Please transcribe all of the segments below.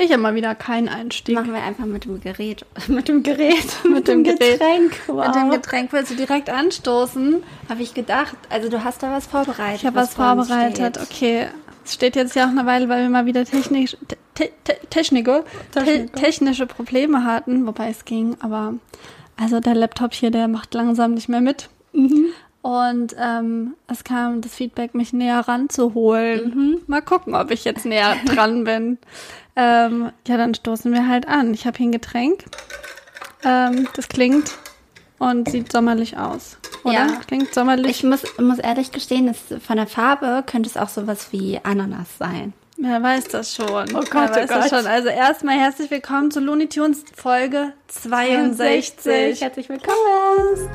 Ich habe mal wieder keinen Einstieg. Machen wir einfach mit dem Gerät. Mit dem Gerät. mit dem. Getränk. Wow. Mit dem Getränk willst du direkt anstoßen. Habe ich gedacht. Also du hast da was vorbereitet. Ich habe was, uns vorbereitet. Okay. Es steht jetzt ja auch eine Weile, weil wir mal wieder technisch, te, te, Technico, te, Technico. technische Probleme hatten, wobei es ging. Aber also der Laptop hier, der macht langsam nicht mehr mit. Und ähm, es kam das Feedback, mich näher ranzuholen. Mal gucken, ob ich jetzt näher dran bin. Ähm, ja, dann stoßen wir halt an. Ich habe hier ein Getränk. Ähm, das klingt und sieht sommerlich aus. Oder? Ja. Klingt sommerlich. Ich muss, muss ehrlich gestehen, dass von der Farbe könnte es auch sowas wie Ananas sein. Wer weiß das schon. Oh Gott, Wer oh weiß das Gott. schon. Also erstmal herzlich willkommen zu Looney Tunes Folge 62. Herzlich willkommen.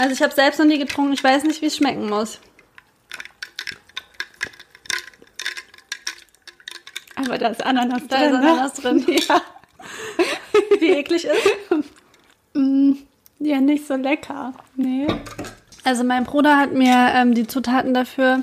Also ich habe selbst noch nie getrunken. Ich weiß nicht, wie es schmecken muss. Aber da ist Ananas Da ist drin. ne? Ananas drin. Ja. Wie eklig ist. ja, nicht so lecker. Nee. Also mein Bruder hat mir ähm, die Zutaten dafür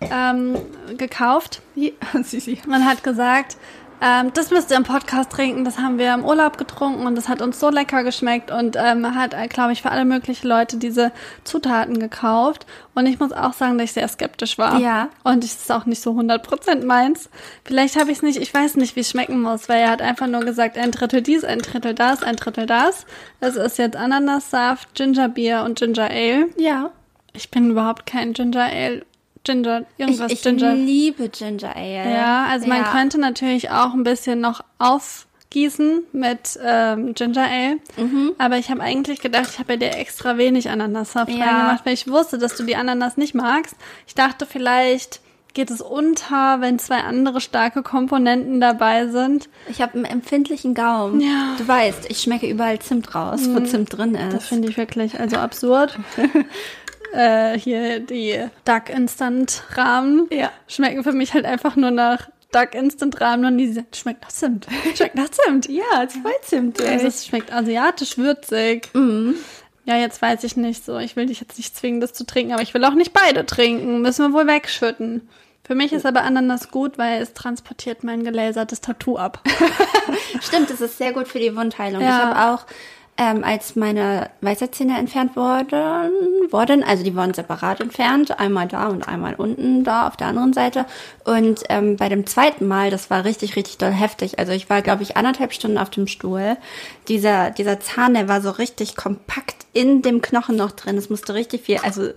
ähm, gekauft. Ja. Man hat gesagt, ähm, das müsst ihr im Podcast trinken. Das haben wir im Urlaub getrunken und das hat uns so lecker geschmeckt und ähm, hat, äh, glaube ich, für alle möglichen Leute diese Zutaten gekauft. Und ich muss auch sagen, dass ich sehr skeptisch war. Ja. Und es ist auch nicht so 100% meins. Vielleicht habe ich es nicht, ich weiß nicht, wie es schmecken muss, weil er hat einfach nur gesagt, ein Drittel dies, ein Drittel das, ein Drittel das. Es ist jetzt Ananassaft, Gingerbier und Ginger Ale. Ja. Ich bin überhaupt kein Ginger Ale, Ginger, Ich, irgendwas ich Ginger. liebe Ginger Ale. Ja, also man Ja. könnte natürlich auch ein bisschen noch aufgießen mit ähm, Ginger Ale. Mhm. Aber ich habe eigentlich gedacht, ich habe ja dir extra wenig Ananassaft Ja. reingemacht, weil ich wusste, dass du die Ananas nicht magst. Ich dachte, vielleicht geht es unter, wenn zwei andere starke Komponenten dabei sind. Ich habe einen empfindlichen Gaumen. Ja. Mhm. Du weißt, ich schmecke überall Zimt raus, wo Zimt drin Das ist. finde ich wirklich also absurd. äh, hier die Duck Instant Rahmen Ja. schmecken für mich halt einfach nur nach Duck Instant Rahmen und die schmeckt nach Zimt. Schmeckt nach Zimt. Ja, es voll Zimt. Also es schmeckt asiatisch würzig. Ja, jetzt weiß ich nicht so. Ich will dich jetzt nicht zwingen, das zu trinken, aber ich will auch nicht beide trinken. Müssen wir wohl wegschütten. Für mich ist aber Ananas gut, weil es transportiert mein gelasertes Tattoo ab. Stimmt, das ist sehr gut für die Wundheilung. Ja. Ich habe auch, ähm, als meine Weisheitszähne entfernt wurden, wurden, also die wurden separat entfernt, einmal da und einmal unten da auf der anderen Seite. Und ähm, bei dem zweiten Mal, das war richtig, richtig doll heftig. Also ich war, glaube ich, anderthalb Stunden auf dem Stuhl. Dieser, dieser Zahn, der war so richtig kompakt in dem Knochen noch drin. Es musste richtig viel, also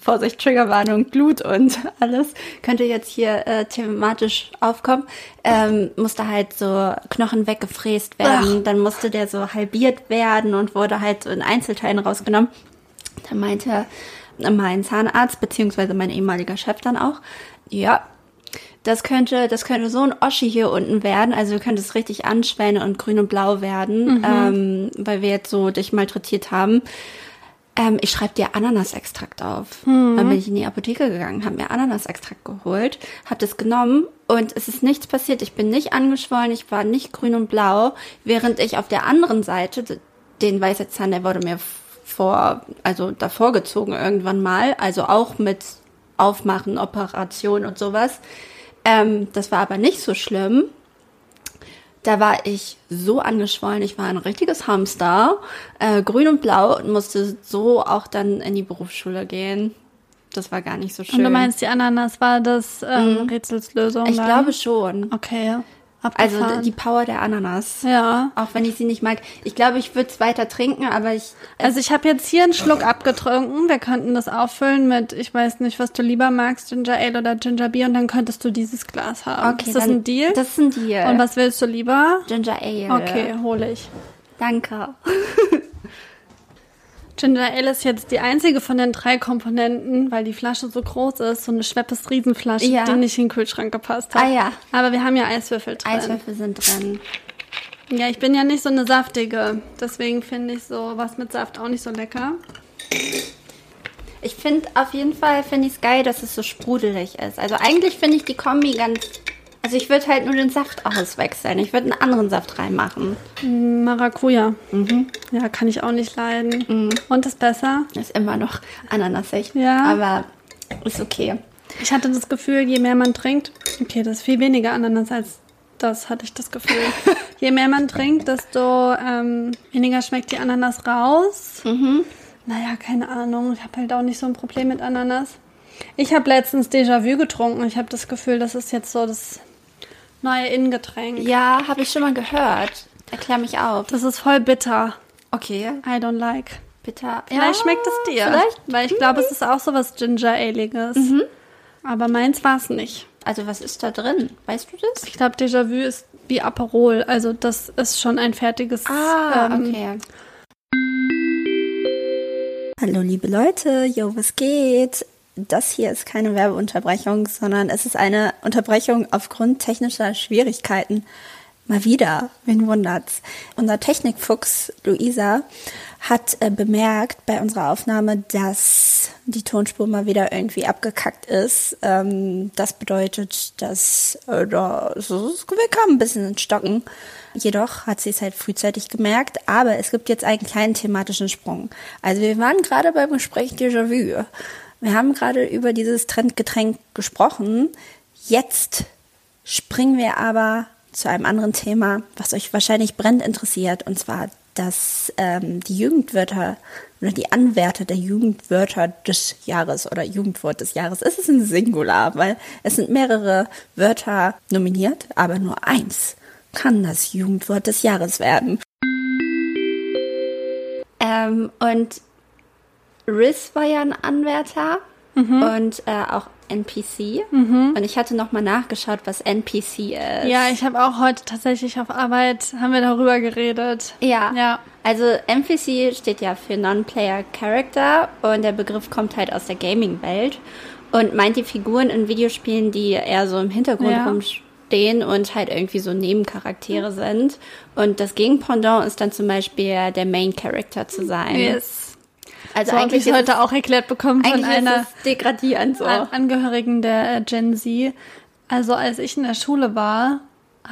Vorsicht, Triggerwarnung, Blut und alles könnte jetzt hier äh, thematisch aufkommen. Ähm, musste halt so Knochen weggefräst werden. Dann musste der so halbiert werden und wurde halt so in Einzelteilen rausgenommen. Da meinte mein Zahnarzt, beziehungsweise mein ehemaliger Chef dann auch, ja, das könnte, das könnte so ein Oschi hier unten werden. Also du könntest richtig anschwellen und grün und blau werden, ähm, weil wir jetzt so dich malträtiert haben. Ähm, ich schreibe dir Ananasextrakt auf. Dann bin ich in die Apotheke gegangen, habe mir Ananasextrakt geholt, habe das genommen und es ist nichts passiert. Ich bin nicht angeschwollen, ich war nicht grün und blau, während ich auf der anderen Seite den Weisheitszahn, der wurde mir vor, also davor gezogen irgendwann mal, also auch mit Aufmachen, Operation und sowas. Ähm, das war aber nicht so schlimm. Da war ich so angeschwollen, ich war ein richtiges Hamster, äh, grün und blau und musste so auch dann in die Berufsschule gehen. Das war gar nicht so schön. Und du meinst, die Ananas war das ähm, Rätselslösung? ich dann? glaube schon. Okay. Also Abgefahren. die Power der Ananas. ja. Auch wenn ich sie nicht mag. Ich glaube, ich würde es weiter trinken, aber ich. Also ich habe jetzt hier einen Schluck abgetrunken. Wir könnten das auffüllen mit, ich weiß nicht, was du lieber magst, Ginger Ale oder Ginger Beer und dann könntest du dieses Glas haben. Okay, ist das ein Deal? Das ist ein Deal. und was willst du lieber? Ginger Ale. Okay, hole ich. Danke. Ginger Ale ist jetzt die einzige von den drei Komponenten, weil die Flasche so groß ist, so eine Schweppes Riesenflasche, Ja. die nicht in den Kühlschrank gepasst hat. Ah ja. Aber wir haben ja Eiswürfel drin. Eiswürfel sind drin. Ja, ich bin ja nicht so eine saftige, deswegen finde ich so was mit Saft auch nicht so lecker. Ich finde auf jeden Fall finde ich es geil, dass es so sprudelig ist. Also eigentlich finde ich die Kombi ganz. Also ich würde halt nur den Saft auswechseln. Ich würde einen anderen Saft reinmachen. Maracuja. Ja, kann ich auch nicht leiden. Und ist besser? Ist immer noch ananasig. Ja. Aber ist okay. Ich hatte das Gefühl, je mehr man trinkt, okay, das ist viel weniger Ananas als das, hatte ich das Gefühl. je mehr man trinkt, desto ähm, weniger schmeckt die Ananas raus. Naja, keine Ahnung. Ich habe halt auch nicht so ein Problem mit Ananas. Ich habe letztens Déjà-vu getrunken. Ich habe das Gefühl, das ist jetzt so das neue Innengetränk. Ja, habe ich schon mal gehört. Erklär mich auf. Das ist voll bitter. Okay. I don't like. Bitter. Vielleicht schmeckt es dir. Vielleicht. Weil ich glaube, es ist auch so was Ginger-Aliges. Aber meins war es nicht. Also was ist da drin? Weißt du das? Ich glaube, Déjà-vu ist wie Aperol. Also das ist schon ein fertiges. ähm, okay. Hallo liebe Leute, yo, was geht? Das hier ist keine Werbeunterbrechung, sondern es ist eine Unterbrechung aufgrund technischer Schwierigkeiten. Mal wieder, wen wundert's? Unser Technikfuchs Luisa hat äh, bemerkt bei unserer Aufnahme, dass die Tonspur mal wieder irgendwie abgekackt ist. Ähm, das bedeutet, dass äh, da, so, wir kamen ein bisschen ins Stocken. Jedoch hat sie es halt frühzeitig gemerkt, aber es gibt jetzt einen kleinen thematischen Sprung. Also wir waren gerade beim Gespräch Déjà-vu. Wir haben gerade über dieses Trendgetränk gesprochen. Jetzt springen wir aber zu einem anderen Thema, was euch wahrscheinlich brennend interessiert, und zwar, dass ähm, die Jugendwörter oder die Anwärter der Jugendwörter des Jahres oder Jugendwort des Jahres, es ist ein Singular, weil es sind mehrere Wörter nominiert, aber nur eins kann das Jugendwort des Jahres werden. Ähm, und Riz war ja ein Anwärter und äh, auch NPC. Und ich hatte nochmal nachgeschaut, was NPC ist. Ja, ich habe auch heute tatsächlich auf Arbeit, haben wir darüber geredet. Ja. Ja. Also NPC steht ja für Non-Player Character und der Begriff kommt halt aus der Gaming-Welt und meint die Figuren in Videospielen, die eher so im Hintergrund Ja. rumstehen und halt irgendwie so Nebencharaktere sind. Und das Gegenpendant ist dann zum Beispiel der Main Character zu sein. Yes. Also So habe eigentlich ich heute auch erklärt bekommen von einer degradierend so. An Angehörigen der äh, Gen Z. Also als ich in der Schule war,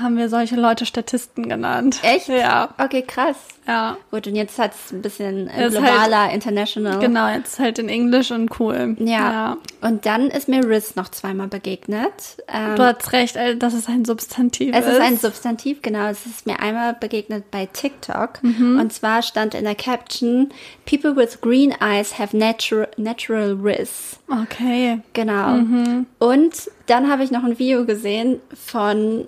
haben wir solche Leute Statisten genannt. Echt? Ja. Okay, krass. Ja. Gut, und jetzt hat es ein bisschen äh, Ist globaler, international. Genau, jetzt halt in Englisch und cool. Ja. Und dann ist mir Riz noch zweimal begegnet. Ähm, Du hast recht, äh, dass es ein Substantiv es ist. ist ein Substantiv, genau. Es ist mir einmal begegnet bei TikTok. Mhm. Und zwar stand in der Caption, People with green eyes have natural, natural Riz. Okay. Genau. Mhm. Und dann habe ich noch ein Video gesehen von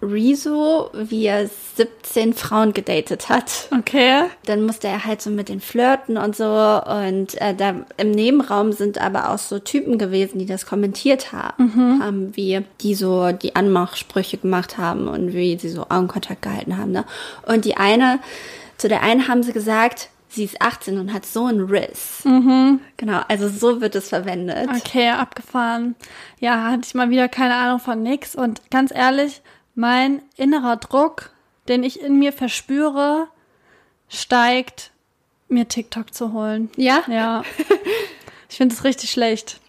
Rezo, wie er 17 Frauen gedatet hat. Okay. Dann musste er halt so mit den flirten und so. Und äh, da im Nebenraum sind aber auch so Typen gewesen, die das kommentiert haben, haben wie die so die Anmachsprüche gemacht haben und wie sie so Augenkontakt gehalten haben. Ne? Und die eine, zu der einen haben sie gesagt, sie ist 18 und hat so einen Riss. Genau, also so wird es verwendet. Okay, abgefahren. Ja, hatte ich mal wieder keine Ahnung von nix. Und ganz ehrlich, mein innerer Druck, den ich in mir verspüre, steigt, mir TikTok zu holen. Ja? Ja. Ich finde es richtig schlecht.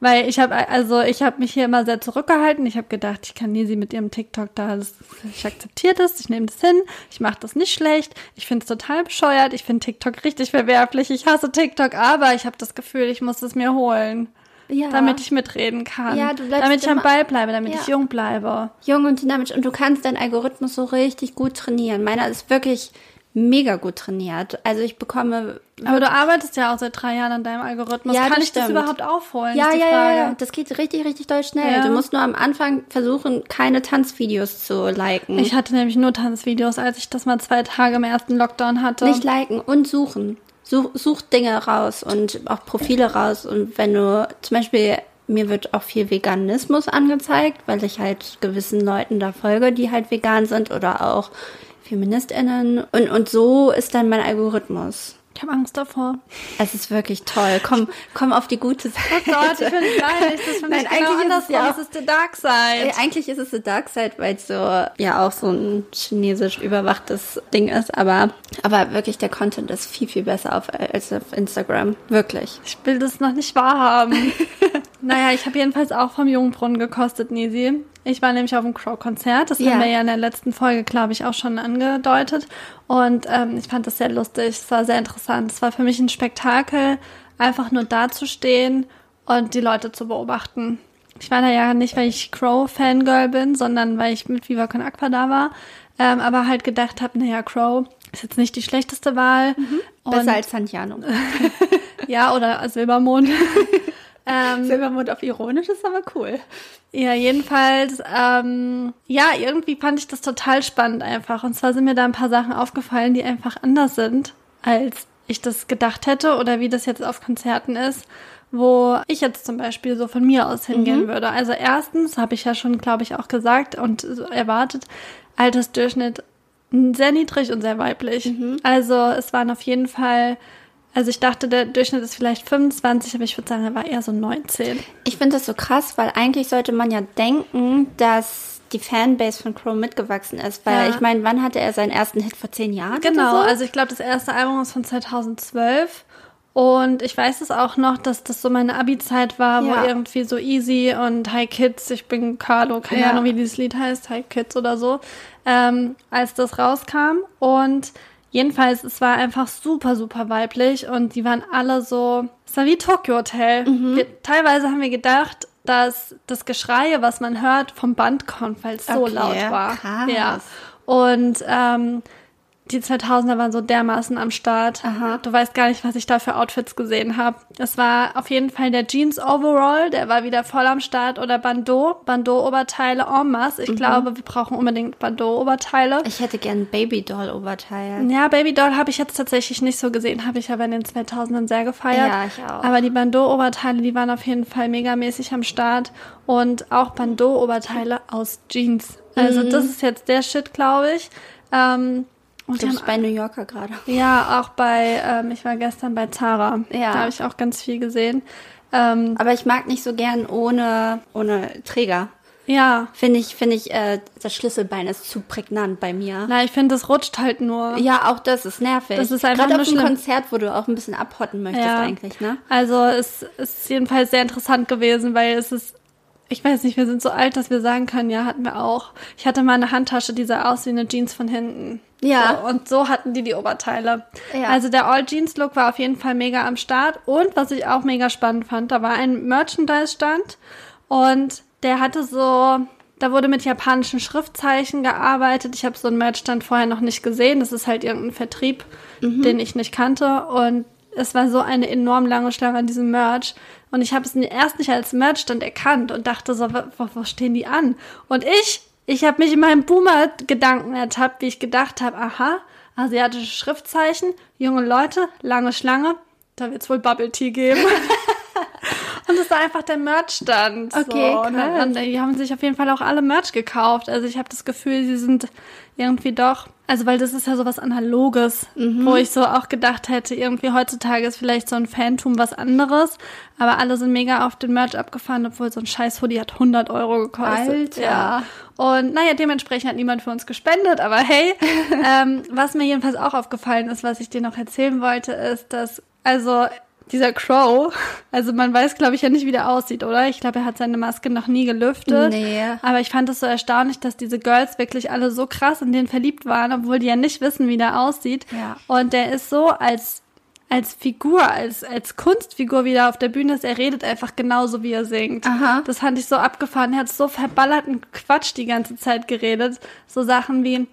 Weil ich habe, also ich habe mich hier immer sehr zurückgehalten. Ich habe gedacht, ich kann nie sie mit ihrem TikTok da, das, ich akzeptiere das, ich nehme das hin, ich mache das nicht schlecht. Ich finde es total bescheuert. Ich finde TikTok richtig verwerflich. Ich hasse TikTok, aber ich habe das Gefühl, ich muss es mir holen, Ja. damit ich mitreden kann. Ja, du bleibst damit ich am Ball bleibe, damit Ja. ich jung bleibe. jung und dynamisch und du kannst deinen Algorithmus so richtig gut trainieren. Meiner ist wirklich mega gut trainiert. Also ich bekomme Aber du arbeitest ja auch seit drei Jahren an deinem Algorithmus. Ja, kann das ich das stimmt. überhaupt aufholen? ja, ja, ja, ja, das geht richtig, richtig doll schnell. Ja. Du musst nur am Anfang versuchen, keine Tanzvideos zu liken. Ich hatte nämlich nur Tanzvideos, als ich das mal zwei Tage im ersten Lockdown hatte. Nicht liken und suchen. Such, such Dinge raus und auch Profile raus. Und wenn du zum Beispiel, mir wird auch viel Veganismus angezeigt, weil ich halt gewissen Leuten da folge, die halt vegan sind oder auch FeministInnen. Und, und so ist dann mein Algorithmus. Ich habe Angst davor. Es ist wirklich toll. Komm, komm auf die gute Seite. Oh Gott, ich finde es geil. Das finde Nein, ich genau eigentlich ist es ja auch- Das ist the dark side. Äh, Eigentlich ist es The Dark Side, weil es so ja auch so ein chinesisch überwachtes Ding ist, aber aber wirklich der Content ist viel viel besser auf als auf Instagram, wirklich. Ich will das noch nicht wahrhaben. naja, ich habe jedenfalls auch vom Jungbrunnen gekostet, Nisi. Ich war nämlich auf dem Crow-Konzert. Das Ja. haben wir ja in der letzten Folge, glaube ich, auch schon angedeutet. Und ähm, ich fand das sehr lustig. Es war sehr interessant. Es war für mich ein Spektakel, einfach nur dazustehen und die Leute zu beobachten. Ich war da ja nicht, weil ich Crow-Fangirl bin, sondern weil ich mit Viva Con Aqua da war. Ähm, aber halt gedacht habe, naja, Crow ist jetzt nicht die schlechteste Wahl. Und, Besser als Santiano. ja, oder Silbermond. ähm, Silbermond auf ironisch ist aber cool. Ja, jedenfalls, ähm, ja, irgendwie fand ich das total spannend einfach. Und zwar sind mir da ein paar Sachen aufgefallen, die einfach anders sind, als ich das gedacht hätte oder wie das jetzt auf Konzerten ist, wo ich jetzt zum Beispiel so von mir aus hingehen würde. Also erstens habe ich ja schon, glaube ich, auch gesagt und erwartet, Altersdurchschnitt sehr niedrig und sehr weiblich. Also es waren auf jeden Fall, also ich dachte, der Durchschnitt ist vielleicht 25, aber ich würde sagen, er war eher so 19. Ich finde das so krass, weil eigentlich sollte man ja denken, dass die Fanbase von Crow mitgewachsen ist. Weil Ja. ich meine, wann hatte er seinen ersten Hit vor zehn Jahren? Genau, so? also ich glaube, das erste Album ist von 2012. Und ich weiß es auch noch, dass das so meine Abi-Zeit war, Ja. wo irgendwie so Easy und Hi Kids, ich bin Carlo, keine Ja. Ahnung, wie dieses Lied heißt, Hi Kids oder so, ähm, als das rauskam. Und jedenfalls, es war einfach super, super weiblich und die waren alle so, es war wie Tokyo Hotel. Mhm. Wir, teilweise haben wir gedacht, dass das Geschreie, was man hört, vom Band kommt, weil es so Okay, laut war. krass. Ja. Und ähm, die 2000er waren so dermaßen am Start. Aha. Du weißt gar nicht, was ich da für Outfits gesehen habe. Es war auf jeden Fall der Jeans Overall, der war wieder voll am Start. Oder Bandeau, Bandeau-Oberteile en masse. Mhm. Ich glaube, wir brauchen unbedingt Bandeau-Oberteile. Ich hätte gern Babydoll-Oberteil. Ja, Babydoll habe ich jetzt tatsächlich nicht so gesehen, habe ich aber in den 2000ern sehr gefeiert. Ja, ich auch. Aber die Bandeau-Oberteile, die waren auf jeden Fall megamäßig am Start. Und auch Bandeau-Oberteile aus Jeans. Also Mhm. das ist jetzt der Shit, glaube ich. Ähm, und haben bei New Yorker gerade. ja, auch bei, ähm, ich war gestern bei Zara. Ja. Da habe ich auch ganz viel gesehen. Ähm, Aber ich mag nicht so gern ohne, ohne Träger. ja, Finde ich, finde ich, äh, das Schlüsselbein ist zu prägnant bei mir. na, ich finde, das rutscht halt nur. Ja, auch das ist nervig. Das ist einfach Gerade auf einem schlimm. Konzert, wo du auch ein bisschen abhotten möchtest Ja. eigentlich, ne? Also es ist jedenfalls sehr interessant gewesen, weil es ist, ich weiß nicht, wir sind so alt, dass wir sagen können, ja, hatten wir auch. Ich hatte mal eine Handtasche, die sah aus wie eine Jeans von hinten. Ja. So, und so hatten die die Oberteile. Ja. Also der All-Jeans-Look war auf jeden Fall mega am Start. Und was ich auch mega spannend fand, da war ein Merchandise-Stand und der hatte so, da wurde mit japanischen Schriftzeichen gearbeitet. Ich habe so einen Merch-Stand vorher noch nicht gesehen. Das ist halt irgendein Vertrieb, den ich nicht kannte. Und es war so eine enorm lange Schlange an diesem Merch. Und ich habe es erst nicht als Merchstand erkannt und dachte so, wo, wo stehen die an? Und ich, ich habe mich in meinem Boomer-Gedanken ertappt, wie ich gedacht habe, aha, asiatische Schriftzeichen, junge Leute, lange Schlange, da wird's wohl Bubble Tea geben. Und das war einfach der Merchstand. Okay, so. und, dann, und die haben sich auf jeden Fall auch alle Merch gekauft. Also ich habe das Gefühl, sie sind irgendwie doch, also weil das ist ja so was Analoges, Mhm. wo ich so auch gedacht hätte, irgendwie heutzutage ist vielleicht so ein Phantom was anderes, aber alle sind mega auf den Merch abgefahren, obwohl so ein scheiß Hoodie hat 100 Euro gekostet. Alter. Ja. Und naja, dementsprechend hat niemand für uns gespendet, aber hey, ähm, was mir jedenfalls auch aufgefallen ist, was ich dir noch erzählen wollte, ist, dass, also dieser Crow, also man weiß, glaube ich, ja nicht, wie der aussieht, oder? Ich glaube, er hat seine Maske noch nie gelüftet. Nee. Aber ich fand es so erstaunlich, dass diese Girls wirklich alle so krass in den verliebt waren, obwohl die ja nicht wissen, wie der aussieht. Ja. Und der ist so als als Figur, als, als Kunstfigur wieder auf der Bühne ist, er redet einfach genauso, wie er singt. Aha. Das fand ich so abgefahren. Er hat so verballerten Quatsch die ganze Zeit geredet. So Sachen wie,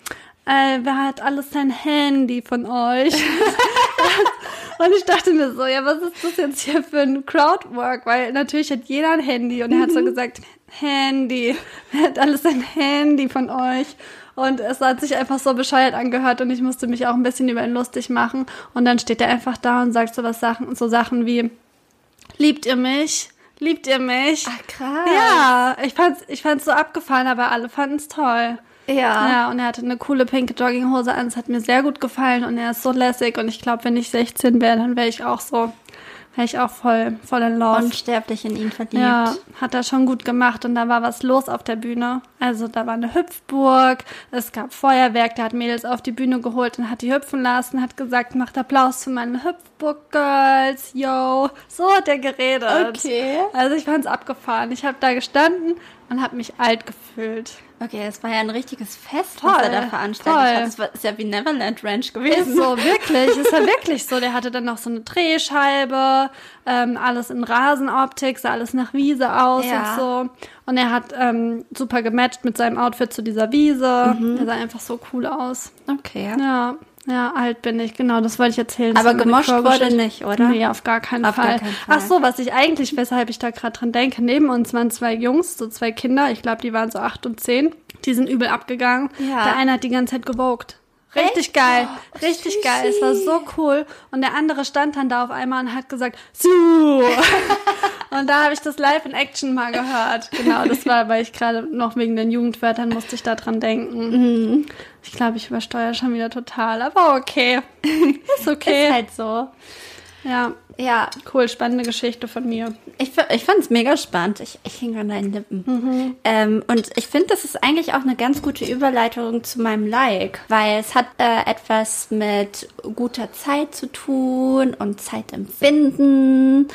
äh, wer hat alles sein Handy von euch? und ich dachte mir so, ja, was ist das jetzt hier für ein Crowdwork? Weil natürlich hat jeder ein Handy und er hat so gesagt, Handy, wer hat alles sein Handy von euch? Und es hat sich einfach so bescheuert angehört und ich musste mich auch ein bisschen über ihn lustig machen. Und dann steht er einfach da und sagt so was Sachen, so Sachen wie, liebt ihr mich? Liebt ihr mich? Ach, krass. Ja, ich fand's, ich fand's so abgefahren, aber alle fanden's toll. Ja. Ja, und er hatte eine coole pinke Jogginghose an. Es hat mir sehr gut gefallen und er ist so lässig. Und ich glaube, wenn ich 16 wäre, dann wäre ich auch so. Wäre ich auch voll, voll in Love. Unsterblich in ihn verliebt. Ja, hat er schon gut gemacht und da war was los auf der Bühne. Also da war eine Hüpfburg, es gab Feuerwerk, der hat Mädels auf die Bühne geholt und hat die hüpfen lassen, hat gesagt, macht Applaus für meine Hüpfburg-Girls, yo. So hat er geredet. Okay. Also ich fand's abgefahren. Ich habe da gestanden und habe mich alt gefühlt. Okay, es war ja ein richtiges Fest, Voll, was er da veranstaltet voll. hat. Es ist ja wie Neverland Ranch gewesen. Ist so, wirklich, ist ja wirklich so. Der hatte dann noch so eine Drehscheibe, ähm, alles in Rasenoptik, sah alles nach Wiese aus Ja. und so. Und er hat ähm, super gematcht mit seinem Outfit zu dieser Wiese. Mhm. Er sah einfach so cool aus. Okay. Ja, ja, alt bin ich, genau, das wollte ich erzählen. Das Aber gemoscht wurde nicht, oder? Nee, auf gar keinen Auf gar Fall. keinen Fall. Ach so, was ich eigentlich, weshalb ich da gerade dran denke, neben uns waren zwei Jungs, so zwei Kinder, ich glaube, die waren so acht und zehn, die sind übel abgegangen. Ja. Der eine hat die ganze Zeit gewogt. Richtig Echt? geil, Oh, richtig süßi. geil. Es war so cool. Und der andere stand dann da auf einmal und hat gesagt, Su! und da habe ich das live in Action mal gehört. Genau, das war, weil ich gerade noch wegen den Jugendwörtern musste ich da dran denken. Mhm. Ich glaube, ich übersteuere schon wieder total, aber okay. Ist okay. Ist halt so. Ja, Ja, cool, spannende Geschichte von mir. ich, ich fand es mega spannend. Ich, ich hing an deinen Lippen. Ähm, und ich finde, das ist eigentlich auch eine ganz gute Überleitung zu meinem Like, weil es hat äh, etwas mit guter Zeit zu tun und Zeitempfinden.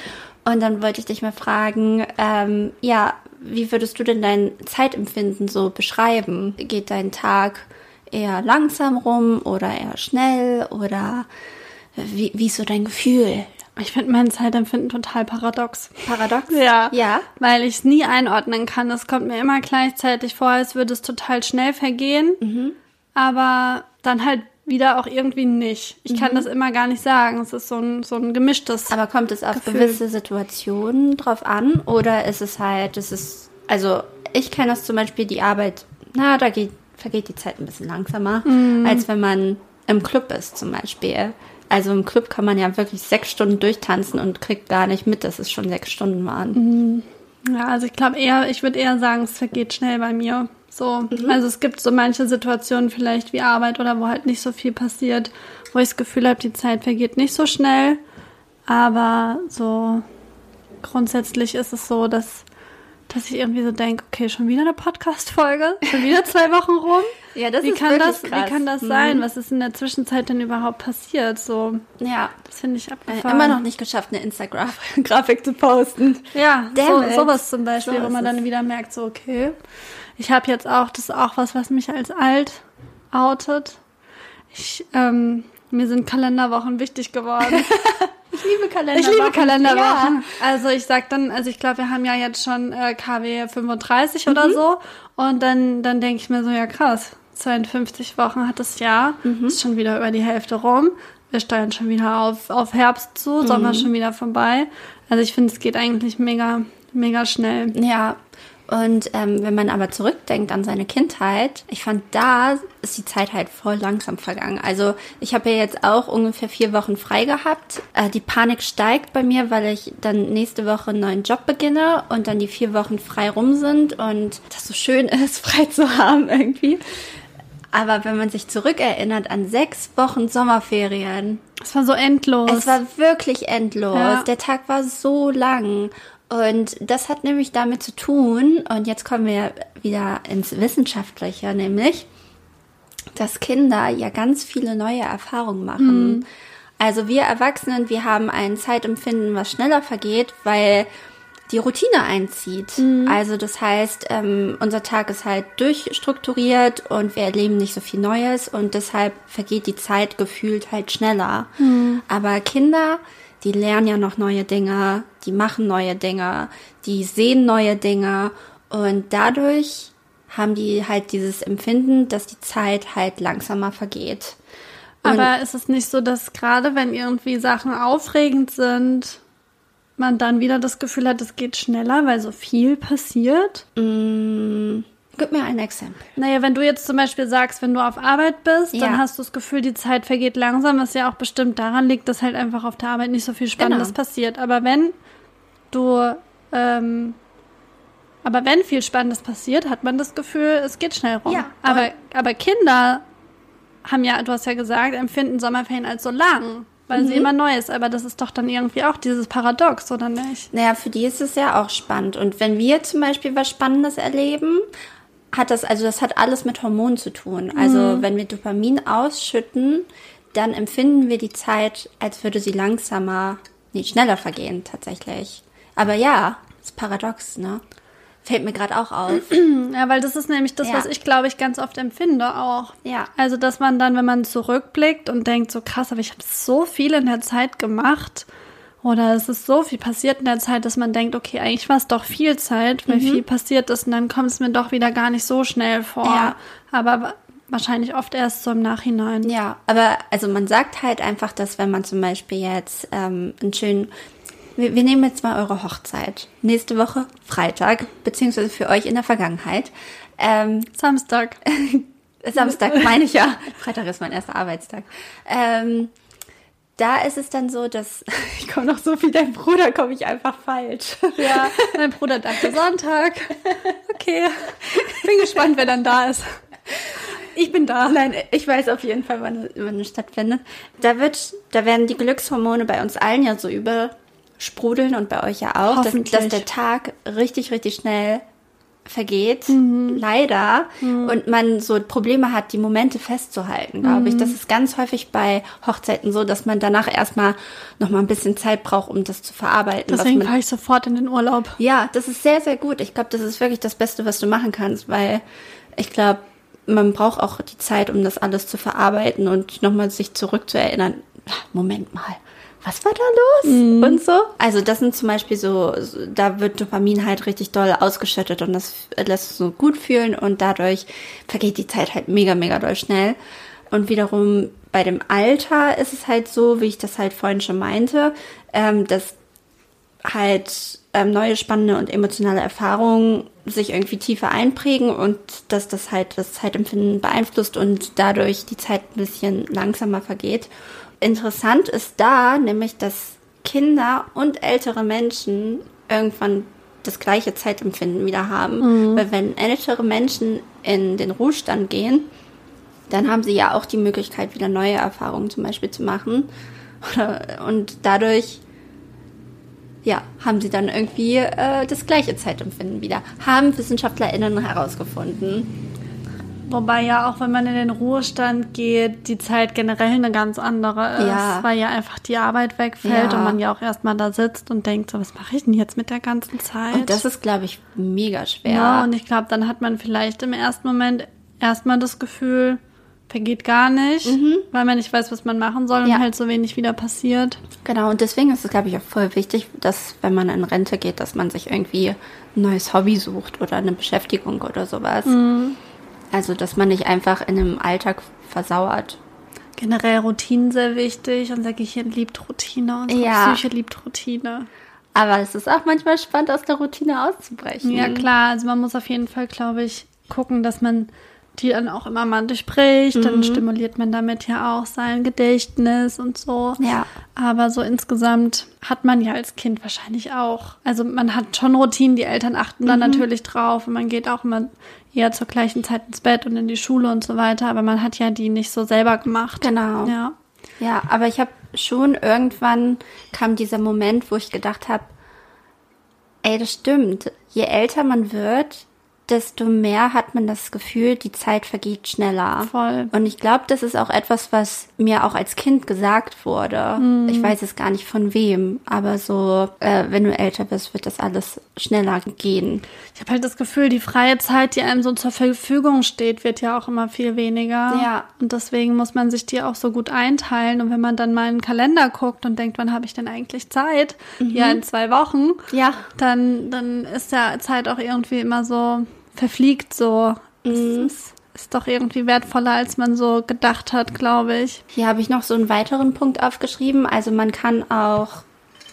Und dann wollte ich dich mal fragen, ähm, ja, wie würdest du denn dein Zeitempfinden so beschreiben? Geht dein Tag eher langsam rum oder eher schnell oder wie, wie ist so dein Gefühl? Ich finde mein Zeitempfinden total paradox. Paradox? Ja. Ja. Weil ich es nie einordnen kann. Es kommt mir immer gleichzeitig vor, als würde es total schnell vergehen. Mhm. Aber dann halt wieder auch irgendwie nicht. Ich Mhm. kann das immer gar nicht sagen. Es ist so ein, so ein gemischtes. Aber kommt es auf Gefühl. gewisse Situationen drauf an oder ist es halt, es ist, also ich kenne das zum Beispiel, die Arbeit, na, da geht, vergeht die Zeit ein bisschen langsamer, Mhm. als wenn man im Club ist zum Beispiel. Also im Club kann man ja wirklich sechs Stunden durchtanzen und kriegt gar nicht mit, dass es schon sechs Stunden waren. Ja, also ich glaube eher, ich würde eher sagen, es vergeht schnell bei mir. So, Mhm. also es gibt so manche Situationen vielleicht wie Arbeit oder wo halt nicht so viel passiert, wo ich das Gefühl habe, die Zeit vergeht nicht so schnell. Aber so grundsätzlich ist es so, dass, dass ich irgendwie so denke, okay, schon wieder eine Podcast-Folge, schon wieder zwei Wochen rum. Ja, das wie ist kann das, krass. Wie kann das Mhm. sein? Was ist in der Zwischenzeit denn überhaupt passiert? So, Ja. das finde ich Äh, abgefahren. Immer noch nicht geschafft, eine Instagram-Grafik zu posten. Ja, Damn so, sowas zum Beispiel, So wo man dann wieder merkt, so okay, ich habe jetzt auch, das ist auch was, was mich als alt outet. Ich, ähm, mir sind Kalenderwochen wichtig geworden. Ich liebe Kalenderwochen. ich liebe Kalenderwochen. Ja. Also ich sag dann, also ich glaube, wir haben ja jetzt schon äh, KW 35 Mhm. oder so. Und dann, dann denke ich mir so, ja krass, 52 Wochen hat das Jahr, Mhm. ist schon wieder über die Hälfte rum. Wir steuern schon wieder auf, auf Herbst zu, Mhm. Sommer schon wieder vorbei. Also ich finde, es geht eigentlich mega, mega schnell. Ja, und ähm, wenn man aber zurückdenkt an seine Kindheit, ich fand, da ist die Zeit halt voll langsam vergangen. Also ich habe ja jetzt auch ungefähr vier Wochen frei gehabt. Äh, die Panik steigt bei mir, weil ich dann nächste Woche einen neuen Job beginne und dann die vier Wochen frei rum sind und das so schön ist, frei zu haben irgendwie. Aber wenn man sich zurückerinnert an sechs Wochen Sommerferien, Es war so endlos. es war wirklich endlos. Ja. Der Tag war so lang. Und das hat nämlich damit zu tun, und jetzt kommen wir wieder ins Wissenschaftliche, nämlich, dass Kinder ja ganz viele neue Erfahrungen machen. Also wir Erwachsenen, wir haben ein Zeitempfinden, was schneller vergeht, weil die Routine einzieht. Also das heißt, ähm, unser Tag ist halt durchstrukturiert und wir erleben nicht so viel Neues und deshalb vergeht die Zeit gefühlt halt schneller. Aber Kinder, die lernen ja noch neue Dinge, die machen neue Dinge, die sehen neue Dinge und dadurch haben die halt dieses Empfinden, dass die Zeit halt langsamer vergeht. Und Aber ist es nicht so, dass gerade wenn irgendwie Sachen aufregend sind, man dann wieder das Gefühl hat, es geht schneller, weil so viel passiert? Gib mir ein Exempel. Naja, wenn du jetzt zum Beispiel sagst, wenn du auf Arbeit bist, Ja. dann hast du das Gefühl, die Zeit vergeht langsam, was ja auch bestimmt daran liegt, dass halt einfach auf der Arbeit nicht so viel Spannendes Genau. passiert. Aber wenn du, ähm, aber wenn viel Spannendes passiert, hat man das Gefühl, es geht schnell rum. Ja, aber, aber Kinder haben ja, du hast ja gesagt, empfinden Sommerferien als so lang. weil sie immer neu ist. Aber das ist doch dann irgendwie auch dieses Paradox, oder nicht? Naja, für die ist es ja auch spannend. Und wenn wir zum Beispiel was Spannendes erleben, hat das, also das hat alles mit Hormonen zu tun. Also Mhm. wenn wir Dopamin ausschütten, dann empfinden wir die Zeit, als würde sie langsamer, nee, schneller vergehen tatsächlich. Aber ja, ist paradox, ne? Fällt mir gerade auch auf. Ja, weil das ist nämlich das, Ja. was ich, glaube ich, ganz oft empfinde auch. Ja. Also, dass man dann, wenn man zurückblickt und denkt, so krass, aber ich habe so viel in der Zeit gemacht oder es ist so viel passiert in der Zeit, dass man denkt, okay, eigentlich war es doch viel Zeit, Mhm. weil viel passiert ist und dann kommt es mir doch wieder gar nicht so schnell vor. Ja. Aber wa- wahrscheinlich oft erst so im Nachhinein. Ja, aber also man sagt halt einfach, dass wenn man zum Beispiel jetzt ähm, einen schönen, wir, wir nehmen jetzt mal eure Hochzeit. Nächste Woche Freitag, beziehungsweise für euch in der Vergangenheit. Ähm, Samstag. Samstag meine ich ja. Freitag ist mein erster Arbeitstag. Ähm, da ist es dann so, dass ich komme noch so viel dein Bruder, komme ich einfach falsch. Ja, mein Bruder dachte Sonntag. Okay. Bin gespannt, wer dann da ist. Ich bin da. Nein, ich weiß auf jeden Fall, wann, wann es stattfindet. Da wird, da werden die Glückshormone bei uns allen ja so übersprudeln und bei euch ja auch, dass, dass der Tag richtig, richtig schnell vergeht, Mhm. leider, und man so Probleme hat, die Momente festzuhalten, glaube ich. Mhm. Das ist ganz häufig bei Hochzeiten so, dass man danach erstmal noch mal ein bisschen Zeit braucht, um das zu verarbeiten. Deswegen man, fahre ich sofort in den Urlaub. ja, das ist sehr, sehr gut. Ich glaube, das ist wirklich das Beste, was du machen kannst, weil ich glaube, man braucht auch die Zeit, um das alles zu verarbeiten und nochmal sich zurückzuerinnern. Moment mal, was war da los? Und so. Also das sind zum Beispiel so, da wird Dopamin halt richtig doll ausgeschüttet und das lässt so gut fühlen und dadurch vergeht die Zeit halt mega, mega doll schnell. Und wiederum bei dem Alter ist es halt so, wie ich das halt vorhin schon meinte, ähm, dass halt ähm, neue spannende und emotionale Erfahrungen sich irgendwie tiefer einprägen und dass das halt das Zeitempfinden beeinflusst und dadurch die Zeit ein bisschen langsamer vergeht. Interessant ist da nämlich, dass Kinder und ältere Menschen irgendwann das gleiche Zeitempfinden wieder haben. Weil wenn ältere Menschen in den Ruhestand gehen, dann haben sie ja auch die Möglichkeit, wieder neue Erfahrungen zum Beispiel zu machen. Und dadurch, ja, haben sie dann irgendwie äh, das gleiche Zeitempfinden wieder. Haben WissenschaftlerInnen herausgefunden. Wobei ja auch, wenn man in den Ruhestand geht, die Zeit generell eine ganz andere ist. Ja. Weil ja einfach die Arbeit wegfällt Ja. und man ja auch erstmal da sitzt und denkt, so, was mache ich denn jetzt mit der ganzen Zeit? Und das ist, glaube ich, mega schwer. ja, und ich glaube, dann hat man vielleicht im ersten Moment erstmal das Gefühl, vergeht gar nicht, weil man nicht weiß, was man machen soll Mhm. Ja. und halt so wenig wieder passiert. Genau, und deswegen ist es, glaube ich, auch voll wichtig, dass, wenn man in Rente geht, dass man sich irgendwie ein neues Hobby sucht oder eine Beschäftigung oder sowas. Also, dass man nicht einfach in einem Alltag versauert. Generell Routinen sehr wichtig. Unser Gehirn liebt Routine, unsere Ja. Psyche liebt Routine. Aber es ist auch manchmal spannend, aus der Routine auszubrechen. Ja, klar. Also man muss auf jeden Fall, glaube ich, gucken, dass man die dann auch immer mal durchbricht. Mhm. Dann stimuliert man damit ja auch sein Gedächtnis und so. Ja. Aber so insgesamt hat man ja als Kind wahrscheinlich auch. Also man hat schon Routinen, die Eltern achten Mhm. dann natürlich drauf und man geht auch immer eher zur gleichen Zeit ins Bett und in die Schule und so weiter. Aber man hat ja die nicht so selber gemacht. Genau. Ja. Ja, aber ich habe schon irgendwann kam dieser Moment, wo ich gedacht habe, ey, das stimmt. Je älter man wird, desto mehr hat man das Gefühl, die Zeit vergeht schneller. Voll. Und ich glaube, das ist auch etwas, was mir auch als Kind gesagt wurde. Ich weiß es gar nicht von wem, aber so, äh, wenn du älter bist, wird das alles schneller gehen. Ich habe halt das Gefühl, die freie Zeit, die einem so zur Verfügung steht, wird ja auch immer viel weniger. Ja. Und deswegen muss man sich die auch so gut einteilen. Und wenn man dann mal in den Kalender guckt und denkt, wann habe ich denn eigentlich Zeit? Ja, in zwei Wochen. Ja. Dann, dann ist ja Zeit auch irgendwie immer so verfliegt so. Es ist, ist doch irgendwie wertvoller, als man so gedacht hat, glaube ich. Hier habe ich noch so einen weiteren Punkt aufgeschrieben. Also man kann auch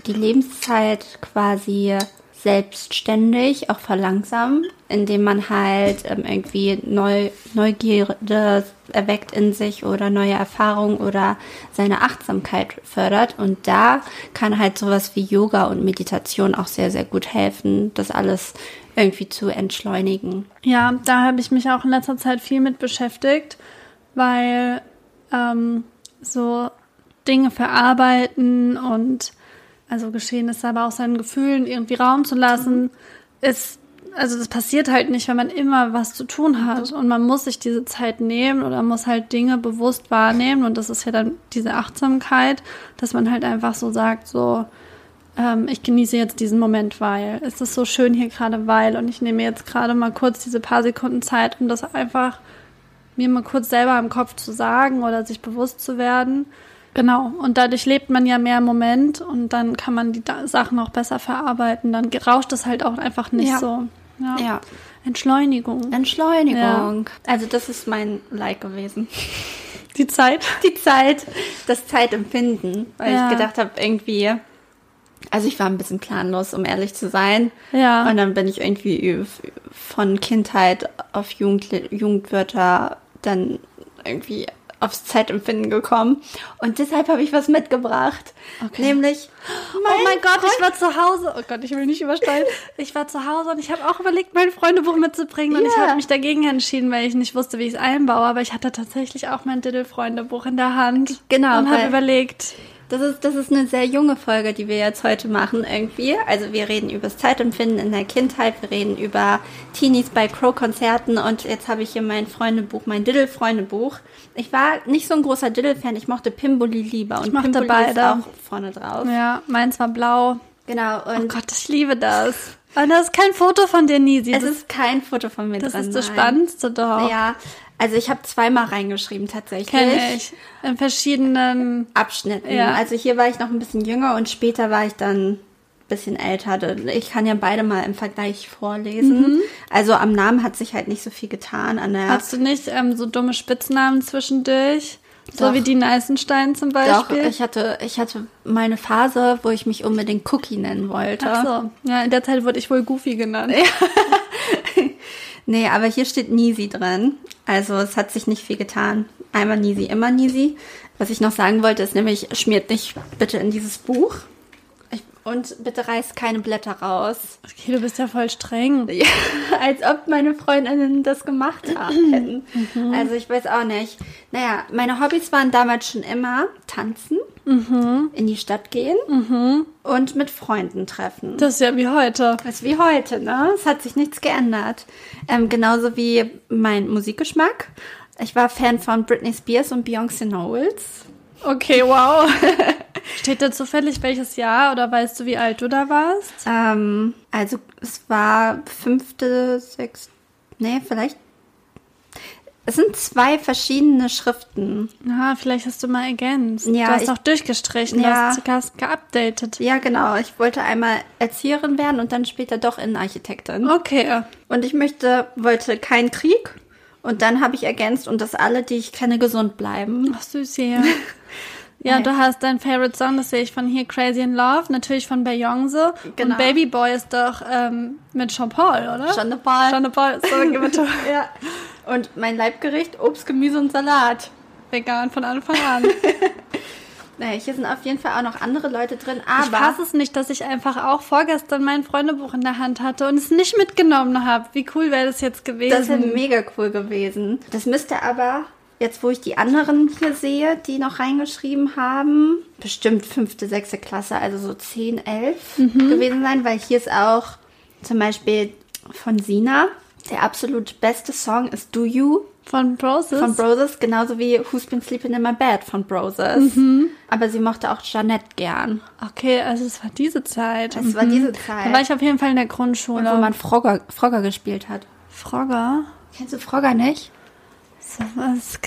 die Lebenszeit quasi selbstständig auch verlangsamen, indem man halt ähm, irgendwie neu, Neugierde erweckt in sich oder neue Erfahrungen oder seine Achtsamkeit fördert. Und da kann halt sowas wie Yoga und Meditation auch sehr, sehr gut helfen, das alles irgendwie zu entschleunigen. Ja, da habe ich mich auch in letzter Zeit viel mit beschäftigt, weil ähm, so Dinge verarbeiten und also geschehen ist, aber auch seinen Gefühlen irgendwie Raum zu lassen, ist, also das passiert halt nicht, wenn man immer was zu tun hat und man muss sich diese Zeit nehmen oder muss halt Dinge bewusst wahrnehmen und das ist ja dann diese Achtsamkeit, dass man halt einfach so sagt, so, ähm, ich genieße jetzt diesen Moment, weil es ist so schön hier gerade, weil und ich nehme jetzt gerade mal kurz diese paar Sekunden Zeit, um das einfach mir mal kurz selber im Kopf zu sagen oder sich bewusst zu werden. Genau, und dadurch lebt man ja mehr im Moment und dann kann man die Sachen auch besser verarbeiten. Dann rauscht es halt auch einfach nicht Ja. so. Ja. Ja. Entschleunigung. Entschleunigung. Also das ist mein Like gewesen. Die Zeit. Die Zeit, das Zeitempfinden. Weil Ja. ich gedacht habe, irgendwie, also ich war ein bisschen planlos, um ehrlich zu sein. Ja. Und dann bin ich irgendwie von Kindheit auf Jugend, Jugendwörter dann irgendwie aufs Zeitempfinden gekommen. Und deshalb habe ich was mitgebracht. Okay. Nämlich, oh mein Gott, ich war zu Hause. Oh Gott, ich will nicht übersteigen. Ich war zu Hause und ich habe auch überlegt, mein Freundebuch mitzubringen. Und ich habe mich dagegen entschieden, weil ich nicht wusste, wie ich es einbaue. Aber ich hatte tatsächlich auch mein Diddle-Freundebuch in der Hand. Genau, Und habe überlegt. Das ist, das ist eine sehr junge Folge, die wir jetzt heute machen irgendwie. Also wir reden über das Zeitempfinden in der Kindheit, wir reden über Teenies bei Crow-Konzerten und jetzt habe ich hier mein Freundebuch, mein Diddle-Freundebuch. Ich war nicht so ein großer Diddle-Fan, ich mochte Pimboli lieber und mochte Pimboli beide. ist auch vorne drauf. Ja, meins war blau. Genau, Oh und Gott, ich liebe das. Und das ist kein Foto von dir, Nisi. es Das, ist kein Foto von mir das drin. ist das. Spannendste doch. Ja, also ich habe zweimal reingeschrieben tatsächlich. Kenne ich. In verschiedenen. Abschnitten. Ja. Also hier war ich noch ein bisschen jünger und später war ich dann ein bisschen älter. Ich kann ja beide mal im Vergleich vorlesen. Also am Namen hat sich halt nicht so viel getan. An der Hast du nicht ähm, so dumme Spitznamen zwischendurch? So Doch. wie die Neißenstein zum Doch, Beispiel? ich hatte, ich hatte mal eine Phase, wo ich mich unbedingt Cookie nennen wollte. Ach so. Ja, in der Zeit wurde ich wohl Goofy genannt. Nee, aber hier steht Nisi drin. Also es hat sich nicht viel getan. Einmal Nisi, immer Nisi. Was ich noch sagen wollte, ist nämlich, schmiert nicht bitte in dieses Buch. Und bitte reißt keine Blätter raus. Okay, du bist ja voll streng. Ja, als ob meine Freundinnen das gemacht haben, hätten. Mhm. Also ich weiß auch nicht. Naja, meine Hobbys waren damals schon immer tanzen, Mhm. in die Stadt gehen und mit Freunden treffen. Das ist ja wie heute. Das ist wie heute, ne? Es hat sich nichts geändert. Ähm, genauso wie mein Musikgeschmack. Ich war Fan von Britney Spears und Beyoncé Knowles. Okay, wow. Steht da zufällig welches Jahr oder weißt du, wie alt du da warst? Ähm, also es war fünfte, sechste, nee, vielleicht. Es sind zwei verschiedene Schriften. Na, vielleicht hast du mal ergänzt. Ja, du hast ich- auch durchgestrichen, Ja. du hast, hast geupdatet. Ja, genau. Ich wollte einmal Erzieherin werden und dann später doch Innenarchitektin. Okay. Und ich möchte, wollte keinen Krieg. Und dann habe ich ergänzt und dass alle, die ich kenne, gesund bleiben. Ach, süß hier. Ja, Ja. du hast dein Favorite Song, das sehe ich von hier, Crazy in Love, natürlich von Beyoncé. Genau. Und Baby Boy ist doch ähm, mit Jean Paul, oder? Jean Paul. Jean Paul, sorry, bitte. Ja. Und mein Leibgericht, Obst, Gemüse und Salat. Vegan von Anfang an. Naja, hier sind auf jeden Fall auch noch andere Leute drin, Ich aber fasse es nicht, dass ich einfach auch vorgestern mein Freundebuch in der Hand hatte und es nicht mitgenommen habe. Wie cool wäre das jetzt gewesen? das wäre mega cool gewesen. Das müsste aber, jetzt wo ich die anderen hier sehe, die noch reingeschrieben haben, bestimmt fünfte, sechste Klasse, also so 10, 11 Mhm. gewesen sein, weil hier ist auch zum Beispiel von Sina, der absolut beste Song ist Do You von Process. von Brothers, genauso wie Who's Been Sleeping in My Bed von Brothers. Mhm. Aber sie mochte auch Jeanette gern. okay, also es war diese Zeit. Es war diese Da Zeit, war ich auf jeden Fall in der Grundschule. wo man Frogger, Frogger gespielt hat. Frogger. Kennst du Frogger nicht? So was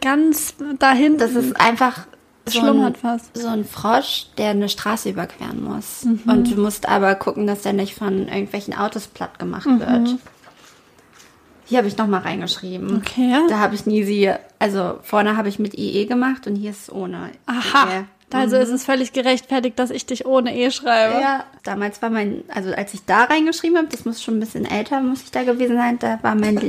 ganz dahin. Das ist einfach so ein, so ein Frosch, der eine Straße überqueren muss. Und du musst aber gucken, dass der nicht von irgendwelchen Autos platt gemacht wird. Hier habe ich nochmal reingeschrieben. Okay. Da habe ich nie sie, also vorne habe ich mit IE gemacht und hier ist es ohne. Aha. IE. Also ist es völlig gerechtfertigt, dass ich dich ohne E schreibe. Ja, damals war mein, also als ich da reingeschrieben habe, das muss schon ein bisschen älter, muss ich da gewesen sein, da war mein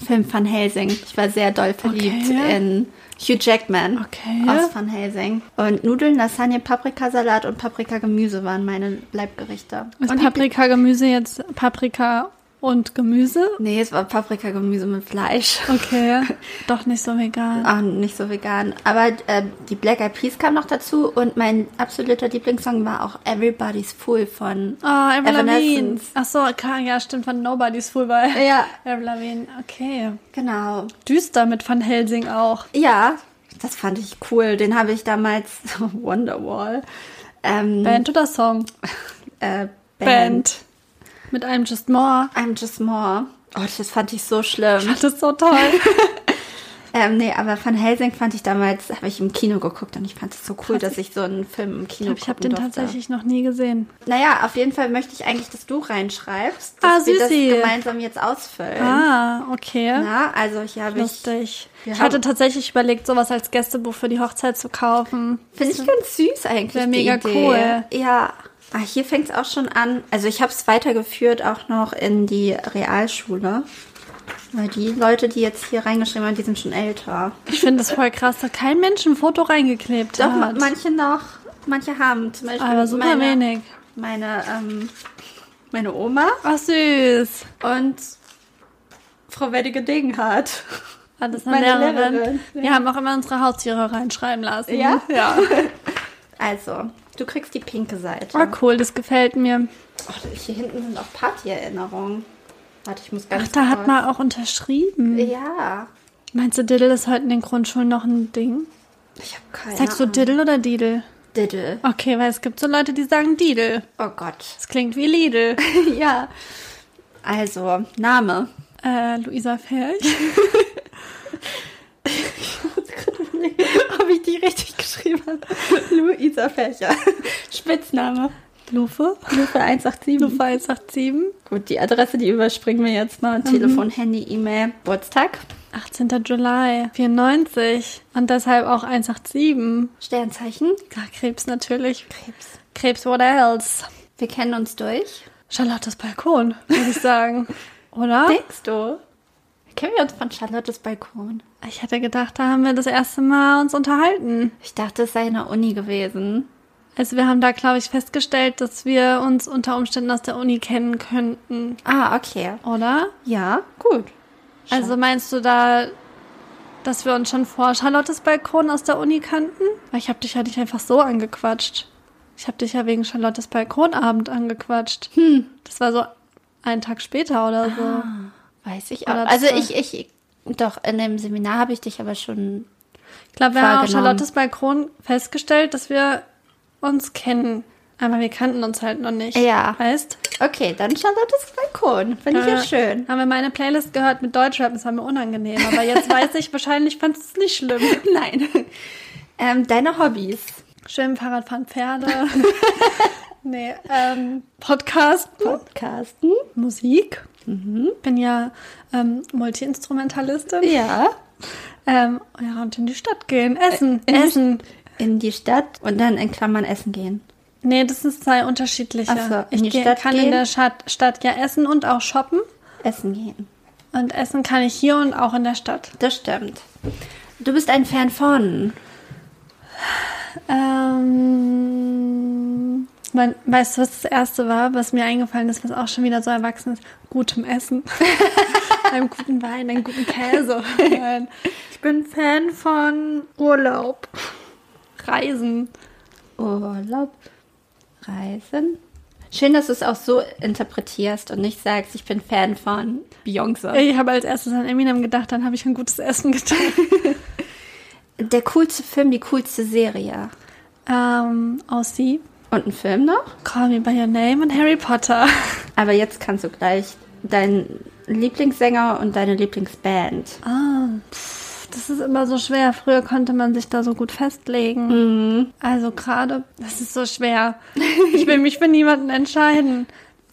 Lieblingsfilm Van Helsing. Ich war sehr doll verliebt Okay. in Hugh Jackman Okay. aus Van Helsing. Und Nudeln, Lasagne, Paprikasalat und Paprikagemüse waren meine Leibgerichte. Ist Paprika-Gemüse jetzt Paprika Und Gemüse? Nee, es war Paprikagemüse mit Fleisch. Okay, doch nicht so vegan. Auch nicht so vegan. Aber äh, die Black Eyed Peas kam noch dazu und mein absoluter Lieblingssong war auch Everybody's Fool von Oh, Avril Lavigne. Ach so, okay, ja, stimmt, von Nobody's Fool bei Ja. Avril Lavigne. Okay. Genau. Düster mit Van Helsing auch. Ja, das fand ich cool. Den habe ich damals Wonderwall. Ähm, Band oder Song? Äh, Band. Band. Mit einem Just More. I'm Just More. Oh, das fand ich so schlimm. Das ist so toll. Ähm, nee, aber Van Helsing fand ich damals, habe ich im Kino geguckt und ich fand es so cool, dass ich so einen Film im Kino ich habe gucken den durfte. tatsächlich noch nie gesehen. Naja, auf jeden Fall möchte ich eigentlich, dass du reinschreibst, Ah, dass wir das gemeinsam jetzt ausfüllen. Ah, okay. Na, also hier habe ich, Lustig. Wir Ich hatte tatsächlich überlegt, sowas als Gästebuch für die Hochzeit zu kaufen. finde ich ganz süß eigentlich. Wär die mega Idee. cool. Ja, ah, hier fängt es auch schon an. Also ich habe es weitergeführt auch noch in die Realschule. Weil die Leute, die jetzt hier reingeschrieben haben, die sind schon älter. Ich finde es voll krass, dass kein Mensch ein Foto reingeklebt Doch, hat. manche noch, manche haben. Zum Beispiel Aber super meine, wenig. Meine, ähm, meine Oma Ach süß. und Frau Weddige Degenhardt. Ah, das eine Meine Lehrerin. Lehrerin. Wir haben auch immer unsere Haustiere reinschreiben lassen. Ja? Ja. Also, du kriegst die pinke Seite. Oh, cool, das gefällt mir. Oh, hier hinten sind auch Partyerinnerungen. Warte, ich muss ganz Ach, da hat kurz- man auch unterschrieben. Ja. Meinst du, Diddle ist heute in den Grundschulen noch ein Ding? Ich habe keine Sagst du Ahnung. Diddle oder Didel? Diddle. Okay, weil es gibt so Leute, die sagen Didel. Oh Gott. Das klingt wie Lidl. ja. Also, Name. äh, Luisa Ferch. Habe ich die richtig geschrieben? Luisa Fächer. Spitzname. Lufe. Lufe 187. Lufe 187. Gut, die Adresse, die überspringen wir jetzt mal. Telefon, Handy, E-Mail, Geburtstag, 18. Juli 94. Und deshalb auch 187. Sternzeichen, Ja, Krebs natürlich. Krebs. Krebs, what else? Wir kennen uns durch. Charlottes Balkon, würde ich sagen. Oder? Denkst du? Kennen wir uns von Charlottes Balkon? Ich hätte gedacht, da haben wir das erste Mal uns unterhalten. Ich dachte, es sei in der Uni gewesen. Also wir haben da, glaube ich, festgestellt, dass wir uns unter Umständen aus der Uni kennen könnten. Ah, okay. Oder? Ja, gut. Also meinst du da, dass wir uns schon vor Charlottes Balkon aus der Uni kannten? Weil ich habe dich ja nicht einfach so angequatscht. Ich habe dich ja wegen Charlottes Balkonabend angequatscht. Hm. Das war so einen Tag später oder so. Weiß ich auch. Oder Also ich, ich, doch, in dem Seminar habe ich dich aber schon. Ich glaube, wir haben auf. Charlottes Balkon festgestellt, dass wir uns kennen. Aber wir kannten uns halt noch nicht. Ja. Weißt? Okay, dann Charlottes Balkon. Finde ich ja Äh, schön. Haben wir meine Playlist gehört mit Deutschrap, das war mir unangenehm. Aber jetzt weiß ich, wahrscheinlich fandest du es nicht schlimm. Nein. Ähm, deine Hobbys. Schwimmen, Fahrradfahren, Pferde. nee, ähm, Podcasten, Podcasten. Musik. Bin ja ähm, Multi-Instrumentalistin. Ja. Ähm, ja, und in die Stadt gehen. Essen, in die- essen. In die Stadt und dann in Klammern essen gehen. Nee, das sind zwei unterschiedliche. Ach so, in ich die Stadt kann gehen? in der Stadt, Stadt ja essen und auch shoppen. Essen gehen. Und essen kann ich hier und auch in der Stadt. Das stimmt. Du bist ein Fan von. Ähm, mein, weißt du, was das erste war, was mir eingefallen ist, was auch schon wieder so erwachsen ist? Gutem Essen. einem guten Wein, einem guten Käse. Ich bin Fan von Urlaub. Reisen. Urlaub. Reisen. Schön, dass du es auch so interpretierst und nicht sagst, ich bin Fan von Beyoncé. Ich habe als erstes an Eminem gedacht, dann habe ich an gutes Essen gedacht. Der coolste Film, die coolste Serie. ähm, Aussie, Und ein Film noch? Call Me By Your Name und Harry Potter. Aber jetzt kannst du gleich deinen Lieblingssänger und deine Lieblingsband. Ah, pff, das ist immer so schwer. Früher konnte man sich da so gut festlegen. Also gerade, das ist so schwer. Ich will mich für niemanden entscheiden.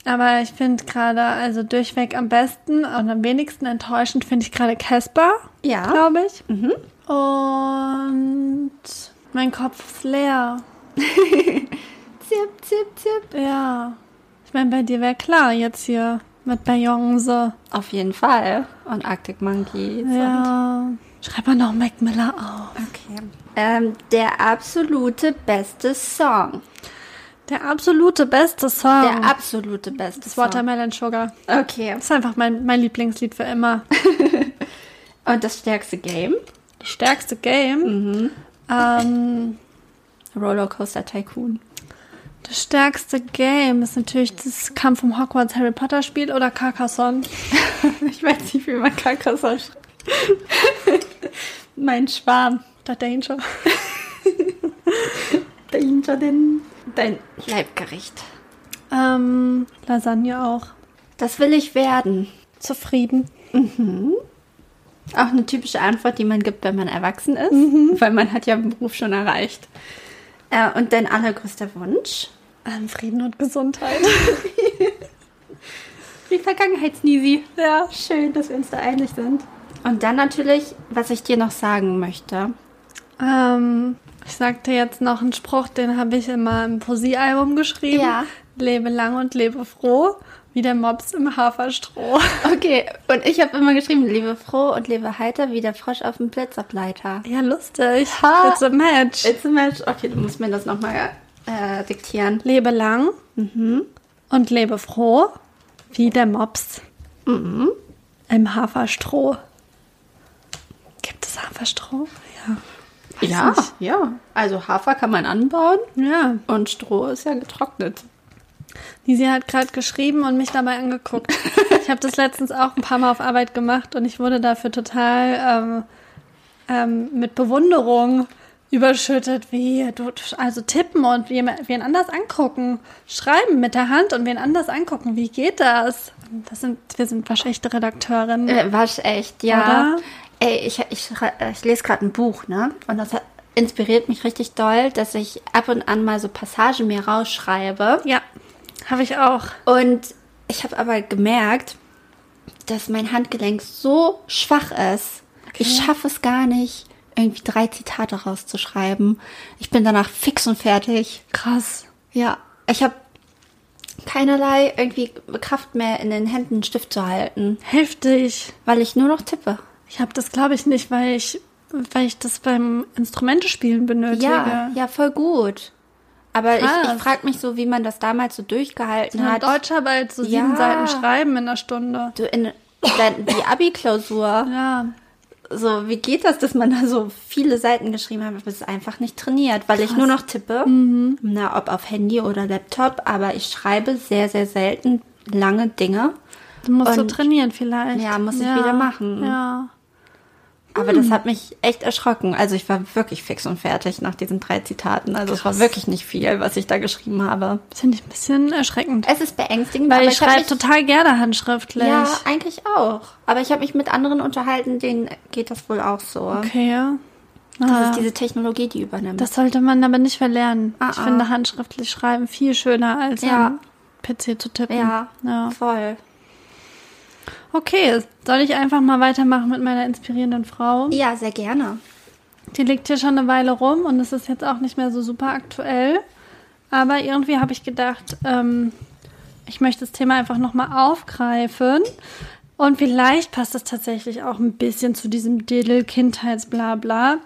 Aber ich finde gerade, also durchweg am besten und am wenigsten enttäuschend finde ich gerade Casper, Ja. glaube ich. Und mein Kopf ist leer. Zip, zip, zip. Ja. Ich meine, bei dir wäre klar jetzt hier mit Beyoncé. Auf jeden Fall. Und Arctic Monkeys. Ja. Schreib mal noch Mac Miller auf. okay. Ähm, der absolute beste Song. Der absolute beste Song. Der absolute beste das Song. Watermelon Sugar. Okay. Das ist einfach mein, mein Lieblingslied für immer. Und das stärkste Game? Das stärkste Game. Ähm, Rollercoaster Tycoon. Das stärkste Game ist natürlich das Kampf um Hogwarts Harry Potter Spiel oder Carcassonne. Ich weiß nicht, wie man Carcassonne schreibt. mein Schwarm. Der Danger. Dahinter denn dein Leibgericht. Ähm, Lasagne auch. Das will ich werden. Zufrieden. Auch eine typische Antwort, die man gibt, wenn man erwachsen ist, weil man hat ja den Beruf schon erreicht. Äh, und dein allergrößter Wunsch? Ähm, Frieden und Gesundheit. Die Vergangenheitsnisi. ja. Schön, dass wir uns da einig sind. Und dann natürlich, was ich dir noch sagen möchte. Ähm, ich sagte jetzt noch einen Spruch, den habe ich in meinem Poesiealbum geschrieben. Ja. Lebe lang und lebe froh, wie der Mops im Haferstroh. Okay, und ich habe immer geschrieben, lebe froh und lebe heiter wie der Frosch auf dem Blitzableiter. Ja, lustig. Ha. It's a match. It's a match. Okay, du musst mir das nochmal äh, diktieren. Lebe lang und lebe froh, wie der Mops im Haferstroh. Gibt es Haferstroh? Ja. Weiß ja, nicht. ja. Also Hafer kann man anbauen Ja. und Stroh ist ja getrocknet. Nisi hat gerade geschrieben und mich dabei angeguckt. Ich habe das letztens auch ein paar Mal auf Arbeit gemacht und ich wurde dafür total ähm, ähm, mit Bewunderung überschüttet, wie du, also tippen und wie, wen anders angucken, schreiben mit der Hand und wen anders angucken. Wie geht das? Das sind, wir sind waschechte Redakteurinnen. Äh, waschecht, ja. Oder? Ey, ich, ich, ich lese gerade ein Buch, ne? Und das inspiriert mich richtig doll, dass ich ab und an mal so Passagen mir rausschreibe. Ja, habe ich auch. Und ich habe aber gemerkt, dass mein Handgelenk so schwach ist. Ich schaffe es gar nicht, irgendwie drei Zitate rauszuschreiben. Ich bin danach fix und fertig. Krass. Ja, ich habe keinerlei irgendwie Kraft mehr in den Händen einen Stift zu halten, Heftig. weil ich nur noch tippe. Ich habe das, glaube ich, nicht, weil ich, weil ich das beim Instrumentespielen benötige. Ja, ja, voll gut. Aber ich, Krass. ich frage mich so, wie man das damals so durchgehalten Ja, hat. Deutscharbeit, so sieben Ja. Seiten schreiben in einer Stunde. Du in dein, die Abi-Klausur. Ja, So, wie geht das, dass man da so viele Seiten geschrieben hat, aber es ist einfach nicht trainiert, weil ich nur noch tippe. Mhm. Na, ob auf Handy oder Laptop, aber ich schreibe sehr, sehr selten lange Dinge. du musst Und- so trainieren vielleicht. Ja, muss ich wieder machen. Ja. Aber das hat mich echt erschrocken. Also ich war wirklich fix und fertig nach diesen drei Zitaten. Also es war Krass. wirklich nicht viel, was ich da geschrieben habe. Das finde ich ein bisschen erschreckend. Es ist beängstigend, Weil aber ich schreibe total gerne handschriftlich. Ja, eigentlich auch. Aber ich habe mich mit anderen unterhalten, denen geht das wohl auch so. Okay, ja. Das Ah, ist diese Technologie, die übernimmt. das sollte man aber nicht verlernen. Ah, ich ah. finde handschriftlich schreiben viel schöner als Ja. am PC zu tippen. ja, ja. voll. Okay, soll ich einfach mal weitermachen mit meiner inspirierenden Frau? Ja, sehr gerne. Die liegt hier schon eine Weile rum und es ist jetzt auch nicht mehr so super aktuell. Aber irgendwie habe ich gedacht, ähm, ich möchte das Thema einfach nochmal aufgreifen. Und vielleicht passt es tatsächlich auch ein bisschen zu diesem Diddle Kindheitsblabla.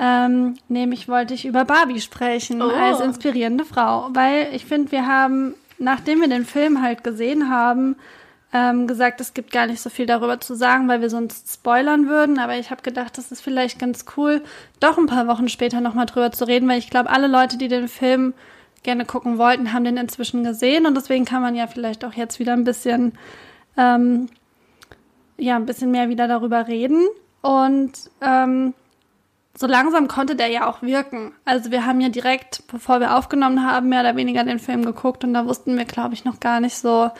Ähm, nämlich wollte ich über Barbie sprechen Oh. als inspirierende Frau. Weil ich finde, wir haben, nachdem wir den Film halt gesehen haben, ähm, gesagt, es gibt gar nicht so viel darüber zu sagen, weil wir sonst spoilern würden. Aber ich habe gedacht, das ist vielleicht ganz cool, doch ein paar Wochen später nochmal drüber zu reden, weil ich glaube, alle Leute, die den Film gerne gucken wollten, haben den inzwischen gesehen. Und deswegen kann man ja vielleicht auch jetzt wieder ein bisschen, ähm, ja, ein bisschen mehr wieder darüber reden. Und ähm, so langsam konnte der ja auch wirken. Also wir haben ja direkt, bevor wir aufgenommen haben, mehr oder weniger den Film geguckt und da wussten wir, glaube ich, noch gar nicht so,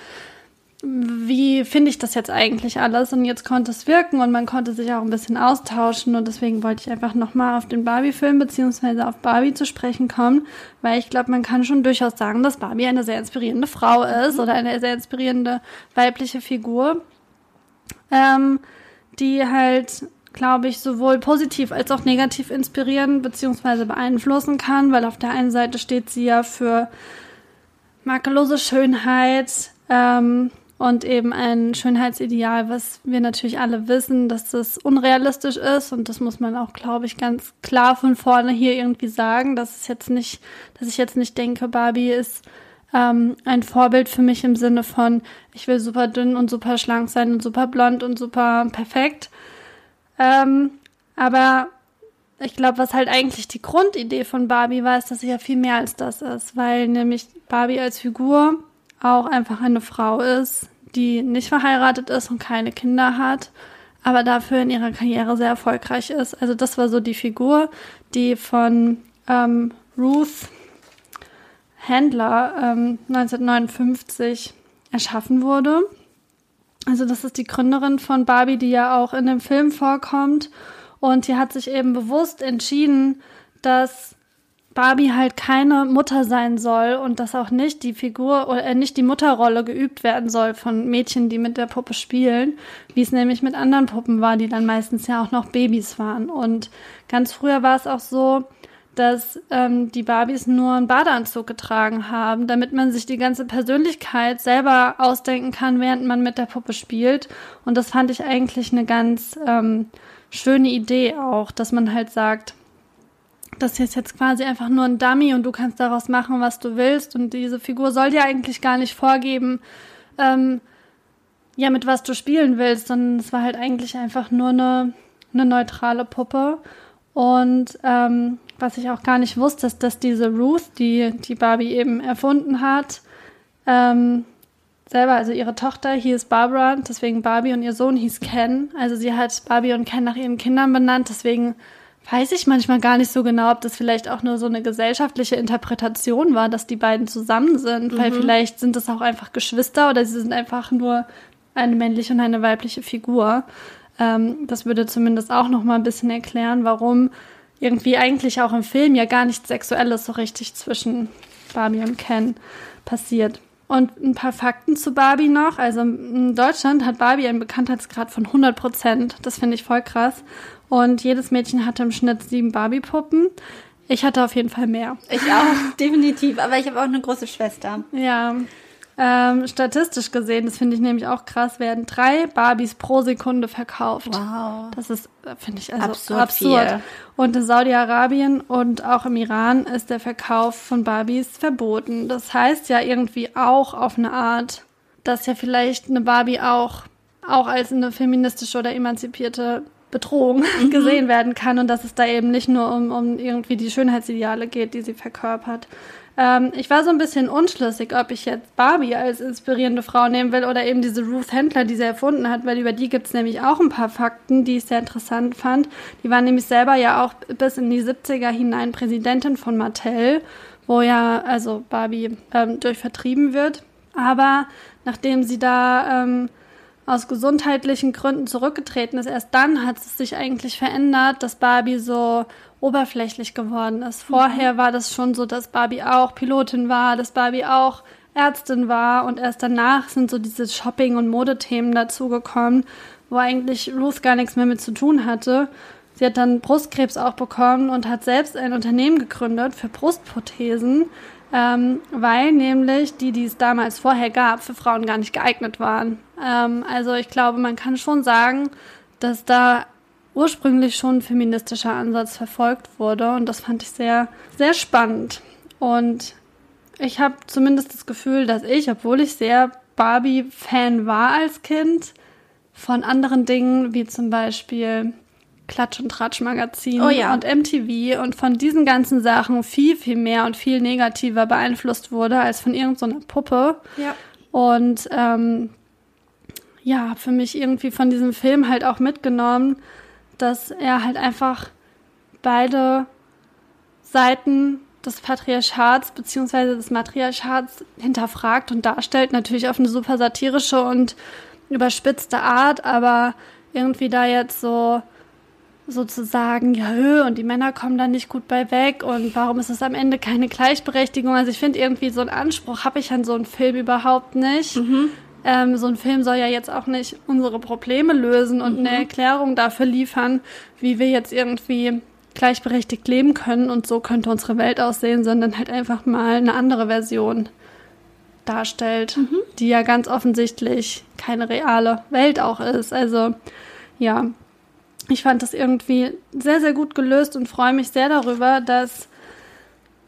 wie finde ich das jetzt eigentlich alles? Und jetzt konnte es wirken und man konnte sich auch ein bisschen austauschen und deswegen wollte ich einfach nochmal auf den Barbie-Film beziehungsweise auf Barbie zu sprechen kommen, weil ich glaube, man kann schon durchaus sagen, dass Barbie eine sehr inspirierende Frau ist oder eine sehr inspirierende weibliche Figur, ähm, die halt, glaube ich, sowohl positiv als auch negativ inspirieren beziehungsweise beeinflussen kann, weil auf der einen Seite steht sie ja für makellose Schönheit, ähm, und eben ein Schönheitsideal, was wir natürlich alle wissen, dass das unrealistisch ist und das muss man auch, glaube ich, ganz klar von vorne hier irgendwie sagen, dass es jetzt nicht, dass ich jetzt nicht denke, Barbie ist ähm, ein Vorbild für mich im Sinne von, ich will super dünn und super schlank sein und super blond und super perfekt. Ähm, aber ich glaube, was halt eigentlich die Grundidee von Barbie war, ist, dass sie ja viel mehr als das ist, weil nämlich Barbie als Figur auch einfach eine Frau ist, die nicht verheiratet ist und keine Kinder hat, aber dafür in ihrer Karriere sehr erfolgreich ist. Also das war so die Figur, die von ähm, Ruth Handler ähm, 1959 erschaffen wurde. Also das ist die Gründerin von Barbie, die ja auch in dem Film vorkommt. Und die hat sich eben bewusst entschieden, dass Barbie halt keine Mutter sein soll und dass auch nicht die Figur oder äh, nicht die Mutterrolle geübt werden soll von Mädchen, die mit der Puppe spielen, wie es nämlich mit anderen Puppen war, die dann meistens ja auch noch Babys waren. Und ganz früher war es auch so, dass ähm, die Barbies nur einen Badeanzug getragen haben, damit man sich die ganze Persönlichkeit selber ausdenken kann, während man mit der Puppe spielt. Und das fand ich eigentlich eine ganz ähm, schöne Idee auch, dass man halt sagt, das ist jetzt quasi einfach nur ein Dummy und du kannst daraus machen, was du willst. Und diese Figur soll dir eigentlich gar nicht vorgeben, ähm, ja, mit was du spielen willst, sondern es war halt eigentlich einfach nur eine, eine neutrale Puppe. Und ähm, was ich auch gar nicht wusste, ist, dass diese Ruth, die die Barbie eben erfunden hat, ähm, selber, also ihre Tochter hieß Barbara, deswegen Barbie und ihr Sohn hieß Ken. Also sie hat Barbie und Ken nach ihren Kindern benannt, deswegen weiß ich manchmal gar nicht so genau, ob das vielleicht auch nur so eine gesellschaftliche Interpretation war, dass die beiden zusammen sind, mhm. weil vielleicht sind das auch einfach Geschwister oder sie sind einfach nur eine männliche und eine weibliche Figur. Ähm, das würde zumindest auch noch mal ein bisschen erklären, warum irgendwie eigentlich auch im Film ja gar nichts Sexuelles so richtig zwischen Barbie und Ken passiert. Und ein paar Fakten zu Barbie noch. Also in Deutschland hat Barbie einen Bekanntheitsgrad von 100 Prozent. Das finde ich voll krass. Und jedes Mädchen hatte im Schnitt sieben Barbie-Puppen. Ich hatte auf jeden Fall mehr. Ich auch, definitiv. Aber ich habe auch eine große Schwester. Ja. Ähm, statistisch gesehen, das finde ich nämlich auch krass, werden drei Barbies pro Sekunde verkauft. Wow. Das ist, finde ich, also absurd. absurd. Und in Saudi-Arabien und auch im Iran ist der Verkauf von Barbies verboten. Das heißt ja irgendwie auch auf eine Art, dass ja vielleicht eine Barbie auch, auch als eine feministische oder emanzipierte Bedrohung mhm. gesehen werden kann und dass es da eben nicht nur um, um irgendwie die Schönheitsideale geht, die sie verkörpert. Ähm, ich war so ein bisschen unschlüssig, ob ich jetzt Barbie als inspirierende Frau nehmen will oder eben diese Ruth Handler, die sie erfunden hat, weil über die gibt es nämlich auch ein paar Fakten, die ich sehr interessant fand. Die war nämlich selber ja auch bis in die 70er hinein Präsidentin von Mattel, wo ja also Barbie ähm, durch vertrieben wird. Aber nachdem sie da ähm, aus gesundheitlichen Gründen zurückgetreten ist, erst dann hat es sich eigentlich verändert, dass Barbie so oberflächlich geworden ist. Vorher war das schon so, dass Barbie auch Pilotin war, dass Barbie auch Ärztin war und erst danach sind so diese Shopping- und Modethemen dazugekommen, wo eigentlich Ruth gar nichts mehr mit zu tun hatte. Sie hat dann Brustkrebs auch bekommen und hat selbst ein Unternehmen gegründet für Brustprothesen, ähm, weil nämlich die, die es damals vorher gab, für Frauen gar nicht geeignet waren. Ähm, also ich glaube, man kann schon sagen, dass da ursprünglich schon ein feministischer Ansatz verfolgt wurde und das fand ich sehr, sehr spannend. Und ich habe zumindest das Gefühl, dass ich, obwohl ich sehr Barbie-Fan war als Kind, von anderen Dingen wie zum Beispiel Klatsch- und Tratsch-Magazin oh ja. und MTV und von diesen ganzen Sachen viel, viel mehr und viel negativer beeinflusst wurde als von irgendeiner so Puppe. Ja. Und ähm, ja, für mich irgendwie von diesem Film halt auch mitgenommen, dass er halt einfach beide Seiten des Patriarchats beziehungsweise des Matriarchats hinterfragt und darstellt, natürlich auf eine super satirische und überspitzte Art, aber irgendwie da jetzt so sozusagen, ja, und die Männer kommen da nicht gut bei weg und warum ist es am Ende keine Gleichberechtigung? Also ich finde irgendwie so einen Anspruch habe ich an so einen Film überhaupt nicht. Mhm. Ähm, so ein Film soll ja jetzt auch nicht unsere Probleme lösen und mhm. eine Erklärung dafür liefern, wie wir jetzt irgendwie gleichberechtigt leben können und so könnte unsere Welt aussehen, sondern halt einfach mal eine andere Version darstellt, die ja ganz offensichtlich keine reale Welt auch ist. Also ja, ich fand das irgendwie sehr, sehr gut gelöst und freue mich sehr darüber, dass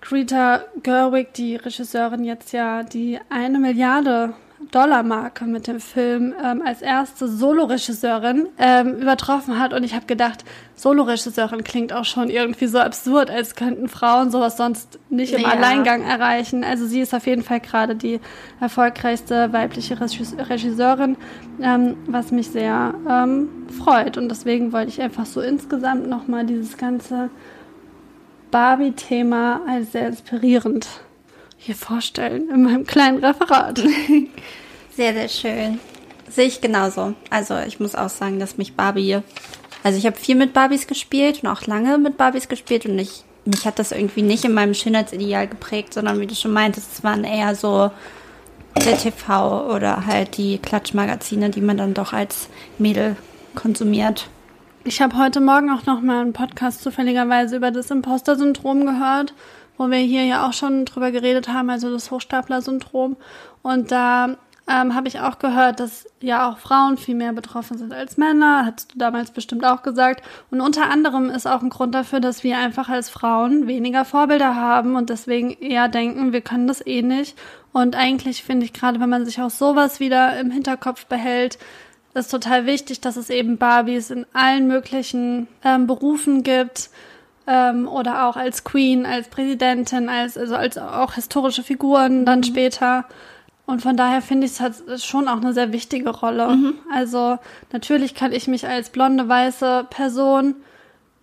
Greta Gerwig, die Regisseurin, jetzt ja die eine Milliarde Dollar-Marke mit dem Film ähm, als erste Solo-Regisseurin ähm, übertroffen hat. Und ich habe gedacht, Solo-Regisseurin klingt auch schon irgendwie so absurd, als könnten Frauen sowas sonst nicht im Ja. Alleingang erreichen. Also sie ist auf jeden Fall gerade die erfolgreichste weibliche Regis- Regisseurin, ähm, was mich sehr ähm, freut. Und deswegen wollte ich einfach so insgesamt nochmal dieses ganze Barbie-Thema als sehr inspirierend hier vorstellen in meinem kleinen Referat. Sehr, sehr schön. Sehe ich genauso. Also ich muss auch sagen, dass mich Barbie, also ich habe viel mit Barbies gespielt und auch lange mit Barbies gespielt und ich, mich hat das irgendwie nicht in meinem Schönheitsideal geprägt, sondern wie du schon meintest, es waren eher so der TV oder halt die Klatschmagazine, die man dann doch als Mädel konsumiert. Ich habe heute Morgen auch noch mal einen Podcast zufälligerweise über das Imposter-Syndrom gehört, wo wir hier ja auch schon drüber geredet haben, also das Hochstapler-Syndrom. Und da ähm, habe ich auch gehört, dass ja auch Frauen viel mehr betroffen sind als Männer. Hattest du damals bestimmt auch gesagt. Und unter anderem ist auch ein Grund dafür, dass wir einfach als Frauen weniger Vorbilder haben und deswegen eher denken, wir können das eh nicht. Und eigentlich finde ich gerade, wenn man sich auch sowas wieder im Hinterkopf behält, ist total wichtig, dass es eben Barbies in allen möglichen ähm, Berufen gibt ähm, oder auch als Queen, als Präsidentin, als also als auch historische Figuren dann später. Und von daher finde ich es hat schon auch eine sehr wichtige Rolle. Also natürlich kann ich mich als blonde weiße Person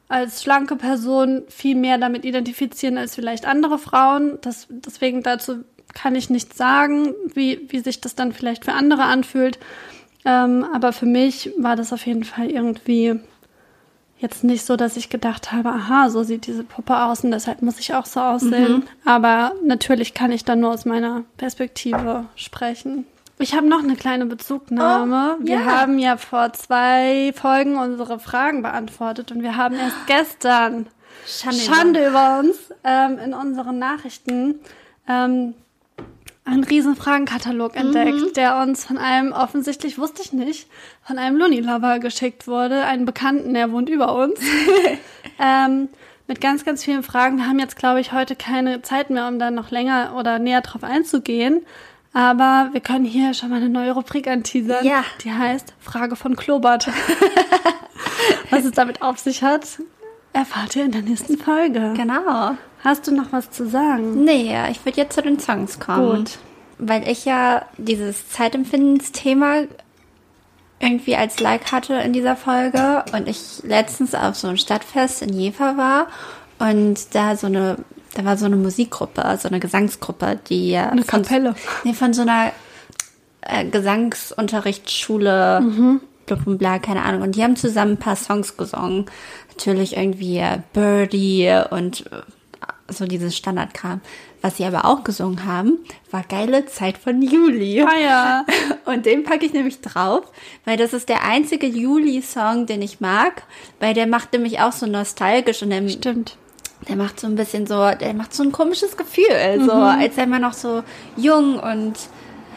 als schlanke Person viel mehr damit identifizieren als vielleicht andere Frauen. Das, deswegen dazu kann ich nichts sagen, wie, wie sich das dann vielleicht für andere anfühlt. Ähm, aber für mich war das auf jeden Fall irgendwie jetzt nicht so, dass ich gedacht habe, aha, so sieht diese Puppe aus und deshalb muss ich auch so aussehen. Aber natürlich kann ich dann nur aus meiner Perspektive sprechen. Ich habe noch eine kleine Bezugnahme. Oh, wir ja. haben ja vor zwei Folgen unsere Fragen beantwortet und wir haben erst gestern Schande. Schande über uns ähm, in unseren Nachrichten ähm, einen riesen Fragenkatalog entdeckt, der uns von einem, offensichtlich wusste ich nicht, von einem Luni-Lover geschickt wurde, einen Bekannten, der wohnt über uns, ähm, mit ganz, ganz vielen Fragen. Wir haben jetzt, glaube ich, heute keine Zeit mehr, um da noch länger oder näher drauf einzugehen. Aber wir können hier schon mal eine neue Rubrik anteasern. Ja. Die heißt Frage von Klobert. Was es damit auf sich hat, erfahrt ihr in der nächsten Folge. Genau. Hast du noch was zu sagen? Nee, ich würde jetzt zu den Songs kommen. Gut. Weil ich ja dieses Zeitempfindensthema irgendwie als Like hatte in dieser Folge und ich letztens auf so einem Stadtfest in Jever war und da so eine, da war so eine Musikgruppe, so eine Gesangsgruppe, die Eine von, Kapelle. Nee, von so einer äh, Gesangsunterrichtsschule, Mhm. bla, keine Ahnung. Und die haben zusammen ein paar Songs gesungen. Natürlich irgendwie äh, Birdie und äh, so dieses Standardkram. Was sie aber auch gesungen haben, war Geile Zeit von Juli. Ah ja. Und den packe ich nämlich drauf, weil das ist der einzige Juli-Song, den ich mag, weil der macht nämlich auch so nostalgisch und der, Stimmt. der macht so ein bisschen so, der macht so ein komisches Gefühl, so als sei man noch so jung und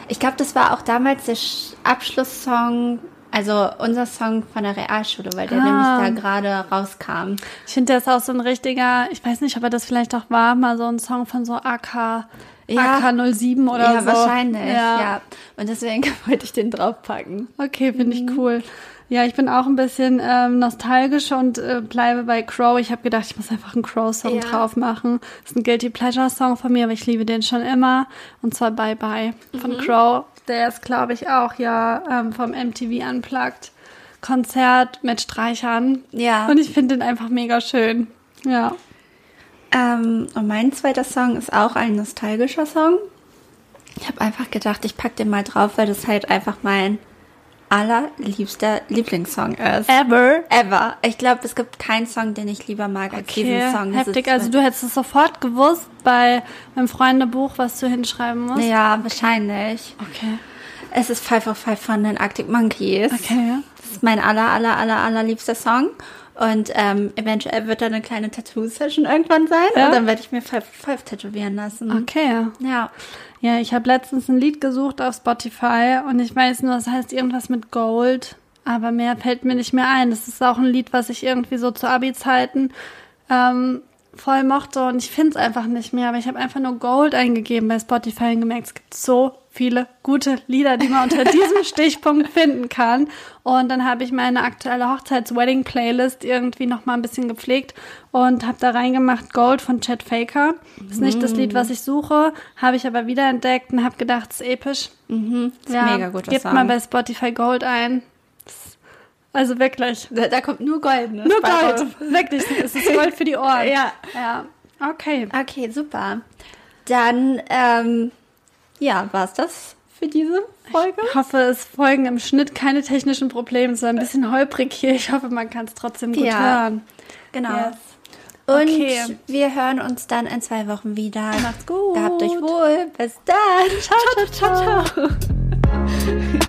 ich glaube, das war auch damals der Sch- Abschlusssong, also unser Song von der Realschule, weil der Ah. nämlich da gerade rauskam. Ich finde, der ist auch so ein richtiger, ich weiß nicht, ob er das vielleicht auch war, mal so ein Song von so AK, Ja. AK07 oder ja, so. wahrscheinlich, ja. Ja. Und deswegen wollte ich den draufpacken. Okay, finde ich cool. Ja, ich bin auch ein bisschen ähm, nostalgisch und äh, bleibe bei Crow. Ich habe gedacht, ich muss einfach einen Crow-Song Ja. drauf machen. Das ist ein Guilty Pleasure-Song von mir, aber ich liebe den schon immer. Und zwar Bye Bye von Crow. Der ist, glaube ich, auch ja ähm, vom MTV Unplugged Konzert mit Streichern. Ja. Und ich finde den einfach mega schön. Ja. Ähm, und mein zweiter Song ist auch ein nostalgischer Song. Ich habe einfach gedacht, ich pack den mal drauf, weil das halt einfach mein allerliebster Lieblingssong ist. Ever. Ever. Ich glaube, es gibt keinen Song, den ich lieber mag als diesen Song. Das heftig. Also du hättest es sofort gewusst bei meinem Freundebuch, was du hinschreiben musst. Ja, wahrscheinlich. Okay. Es ist Five of Five von den Arctic Monkeys. Okay. Das ist mein aller, aller, aller, allerliebster Song. Und ähm, eventuell wird da eine kleine Tattoo-Session irgendwann sein. Ja. Und dann werde ich mir Five, Five tätowieren lassen. Okay. Ja. Ja, ich habe letztens ein Lied gesucht auf Spotify und ich weiß nur, es heißt irgendwas mit Gold, aber mehr fällt mir nicht mehr ein. Das ist auch ein Lied, was ich irgendwie so zu Abi-Zeiten ähm, voll mochte und ich finde es einfach nicht mehr. Aber ich habe einfach nur Gold eingegeben bei Spotify und gemerkt, es gibt so viele gute Lieder, die man unter diesem Stichpunkt finden kann. Und dann habe ich meine aktuelle Hochzeits-Wedding-Playlist irgendwie noch mal ein bisschen gepflegt und habe da reingemacht Gold von Chad Faker. Ist nicht das Lied, was ich suche, habe ich aber wiederentdeckt und habe gedacht, es ist episch. Mhm. Ist Ja, mega gut. Gebt mal bei Spotify Gold ein. Also wirklich. da, da kommt nur Gold. Ne? Nur Gold. Wirklich. Es ist Gold für die Ohren. Ja. Ja. Okay. Okay, super. Dann, ähm, ja, war's das für diese Folge? Ich hoffe, es folgen im Schnitt keine technischen Probleme. Es war ein bisschen holprig hier. Ich hoffe, man kann es trotzdem gut Ja. hören. Genau. Yes. Und Okay. wir hören uns dann in zwei Wochen wieder. Macht's gut. Gehabt euch wohl. Bis dann. ciao, ciao. ciao.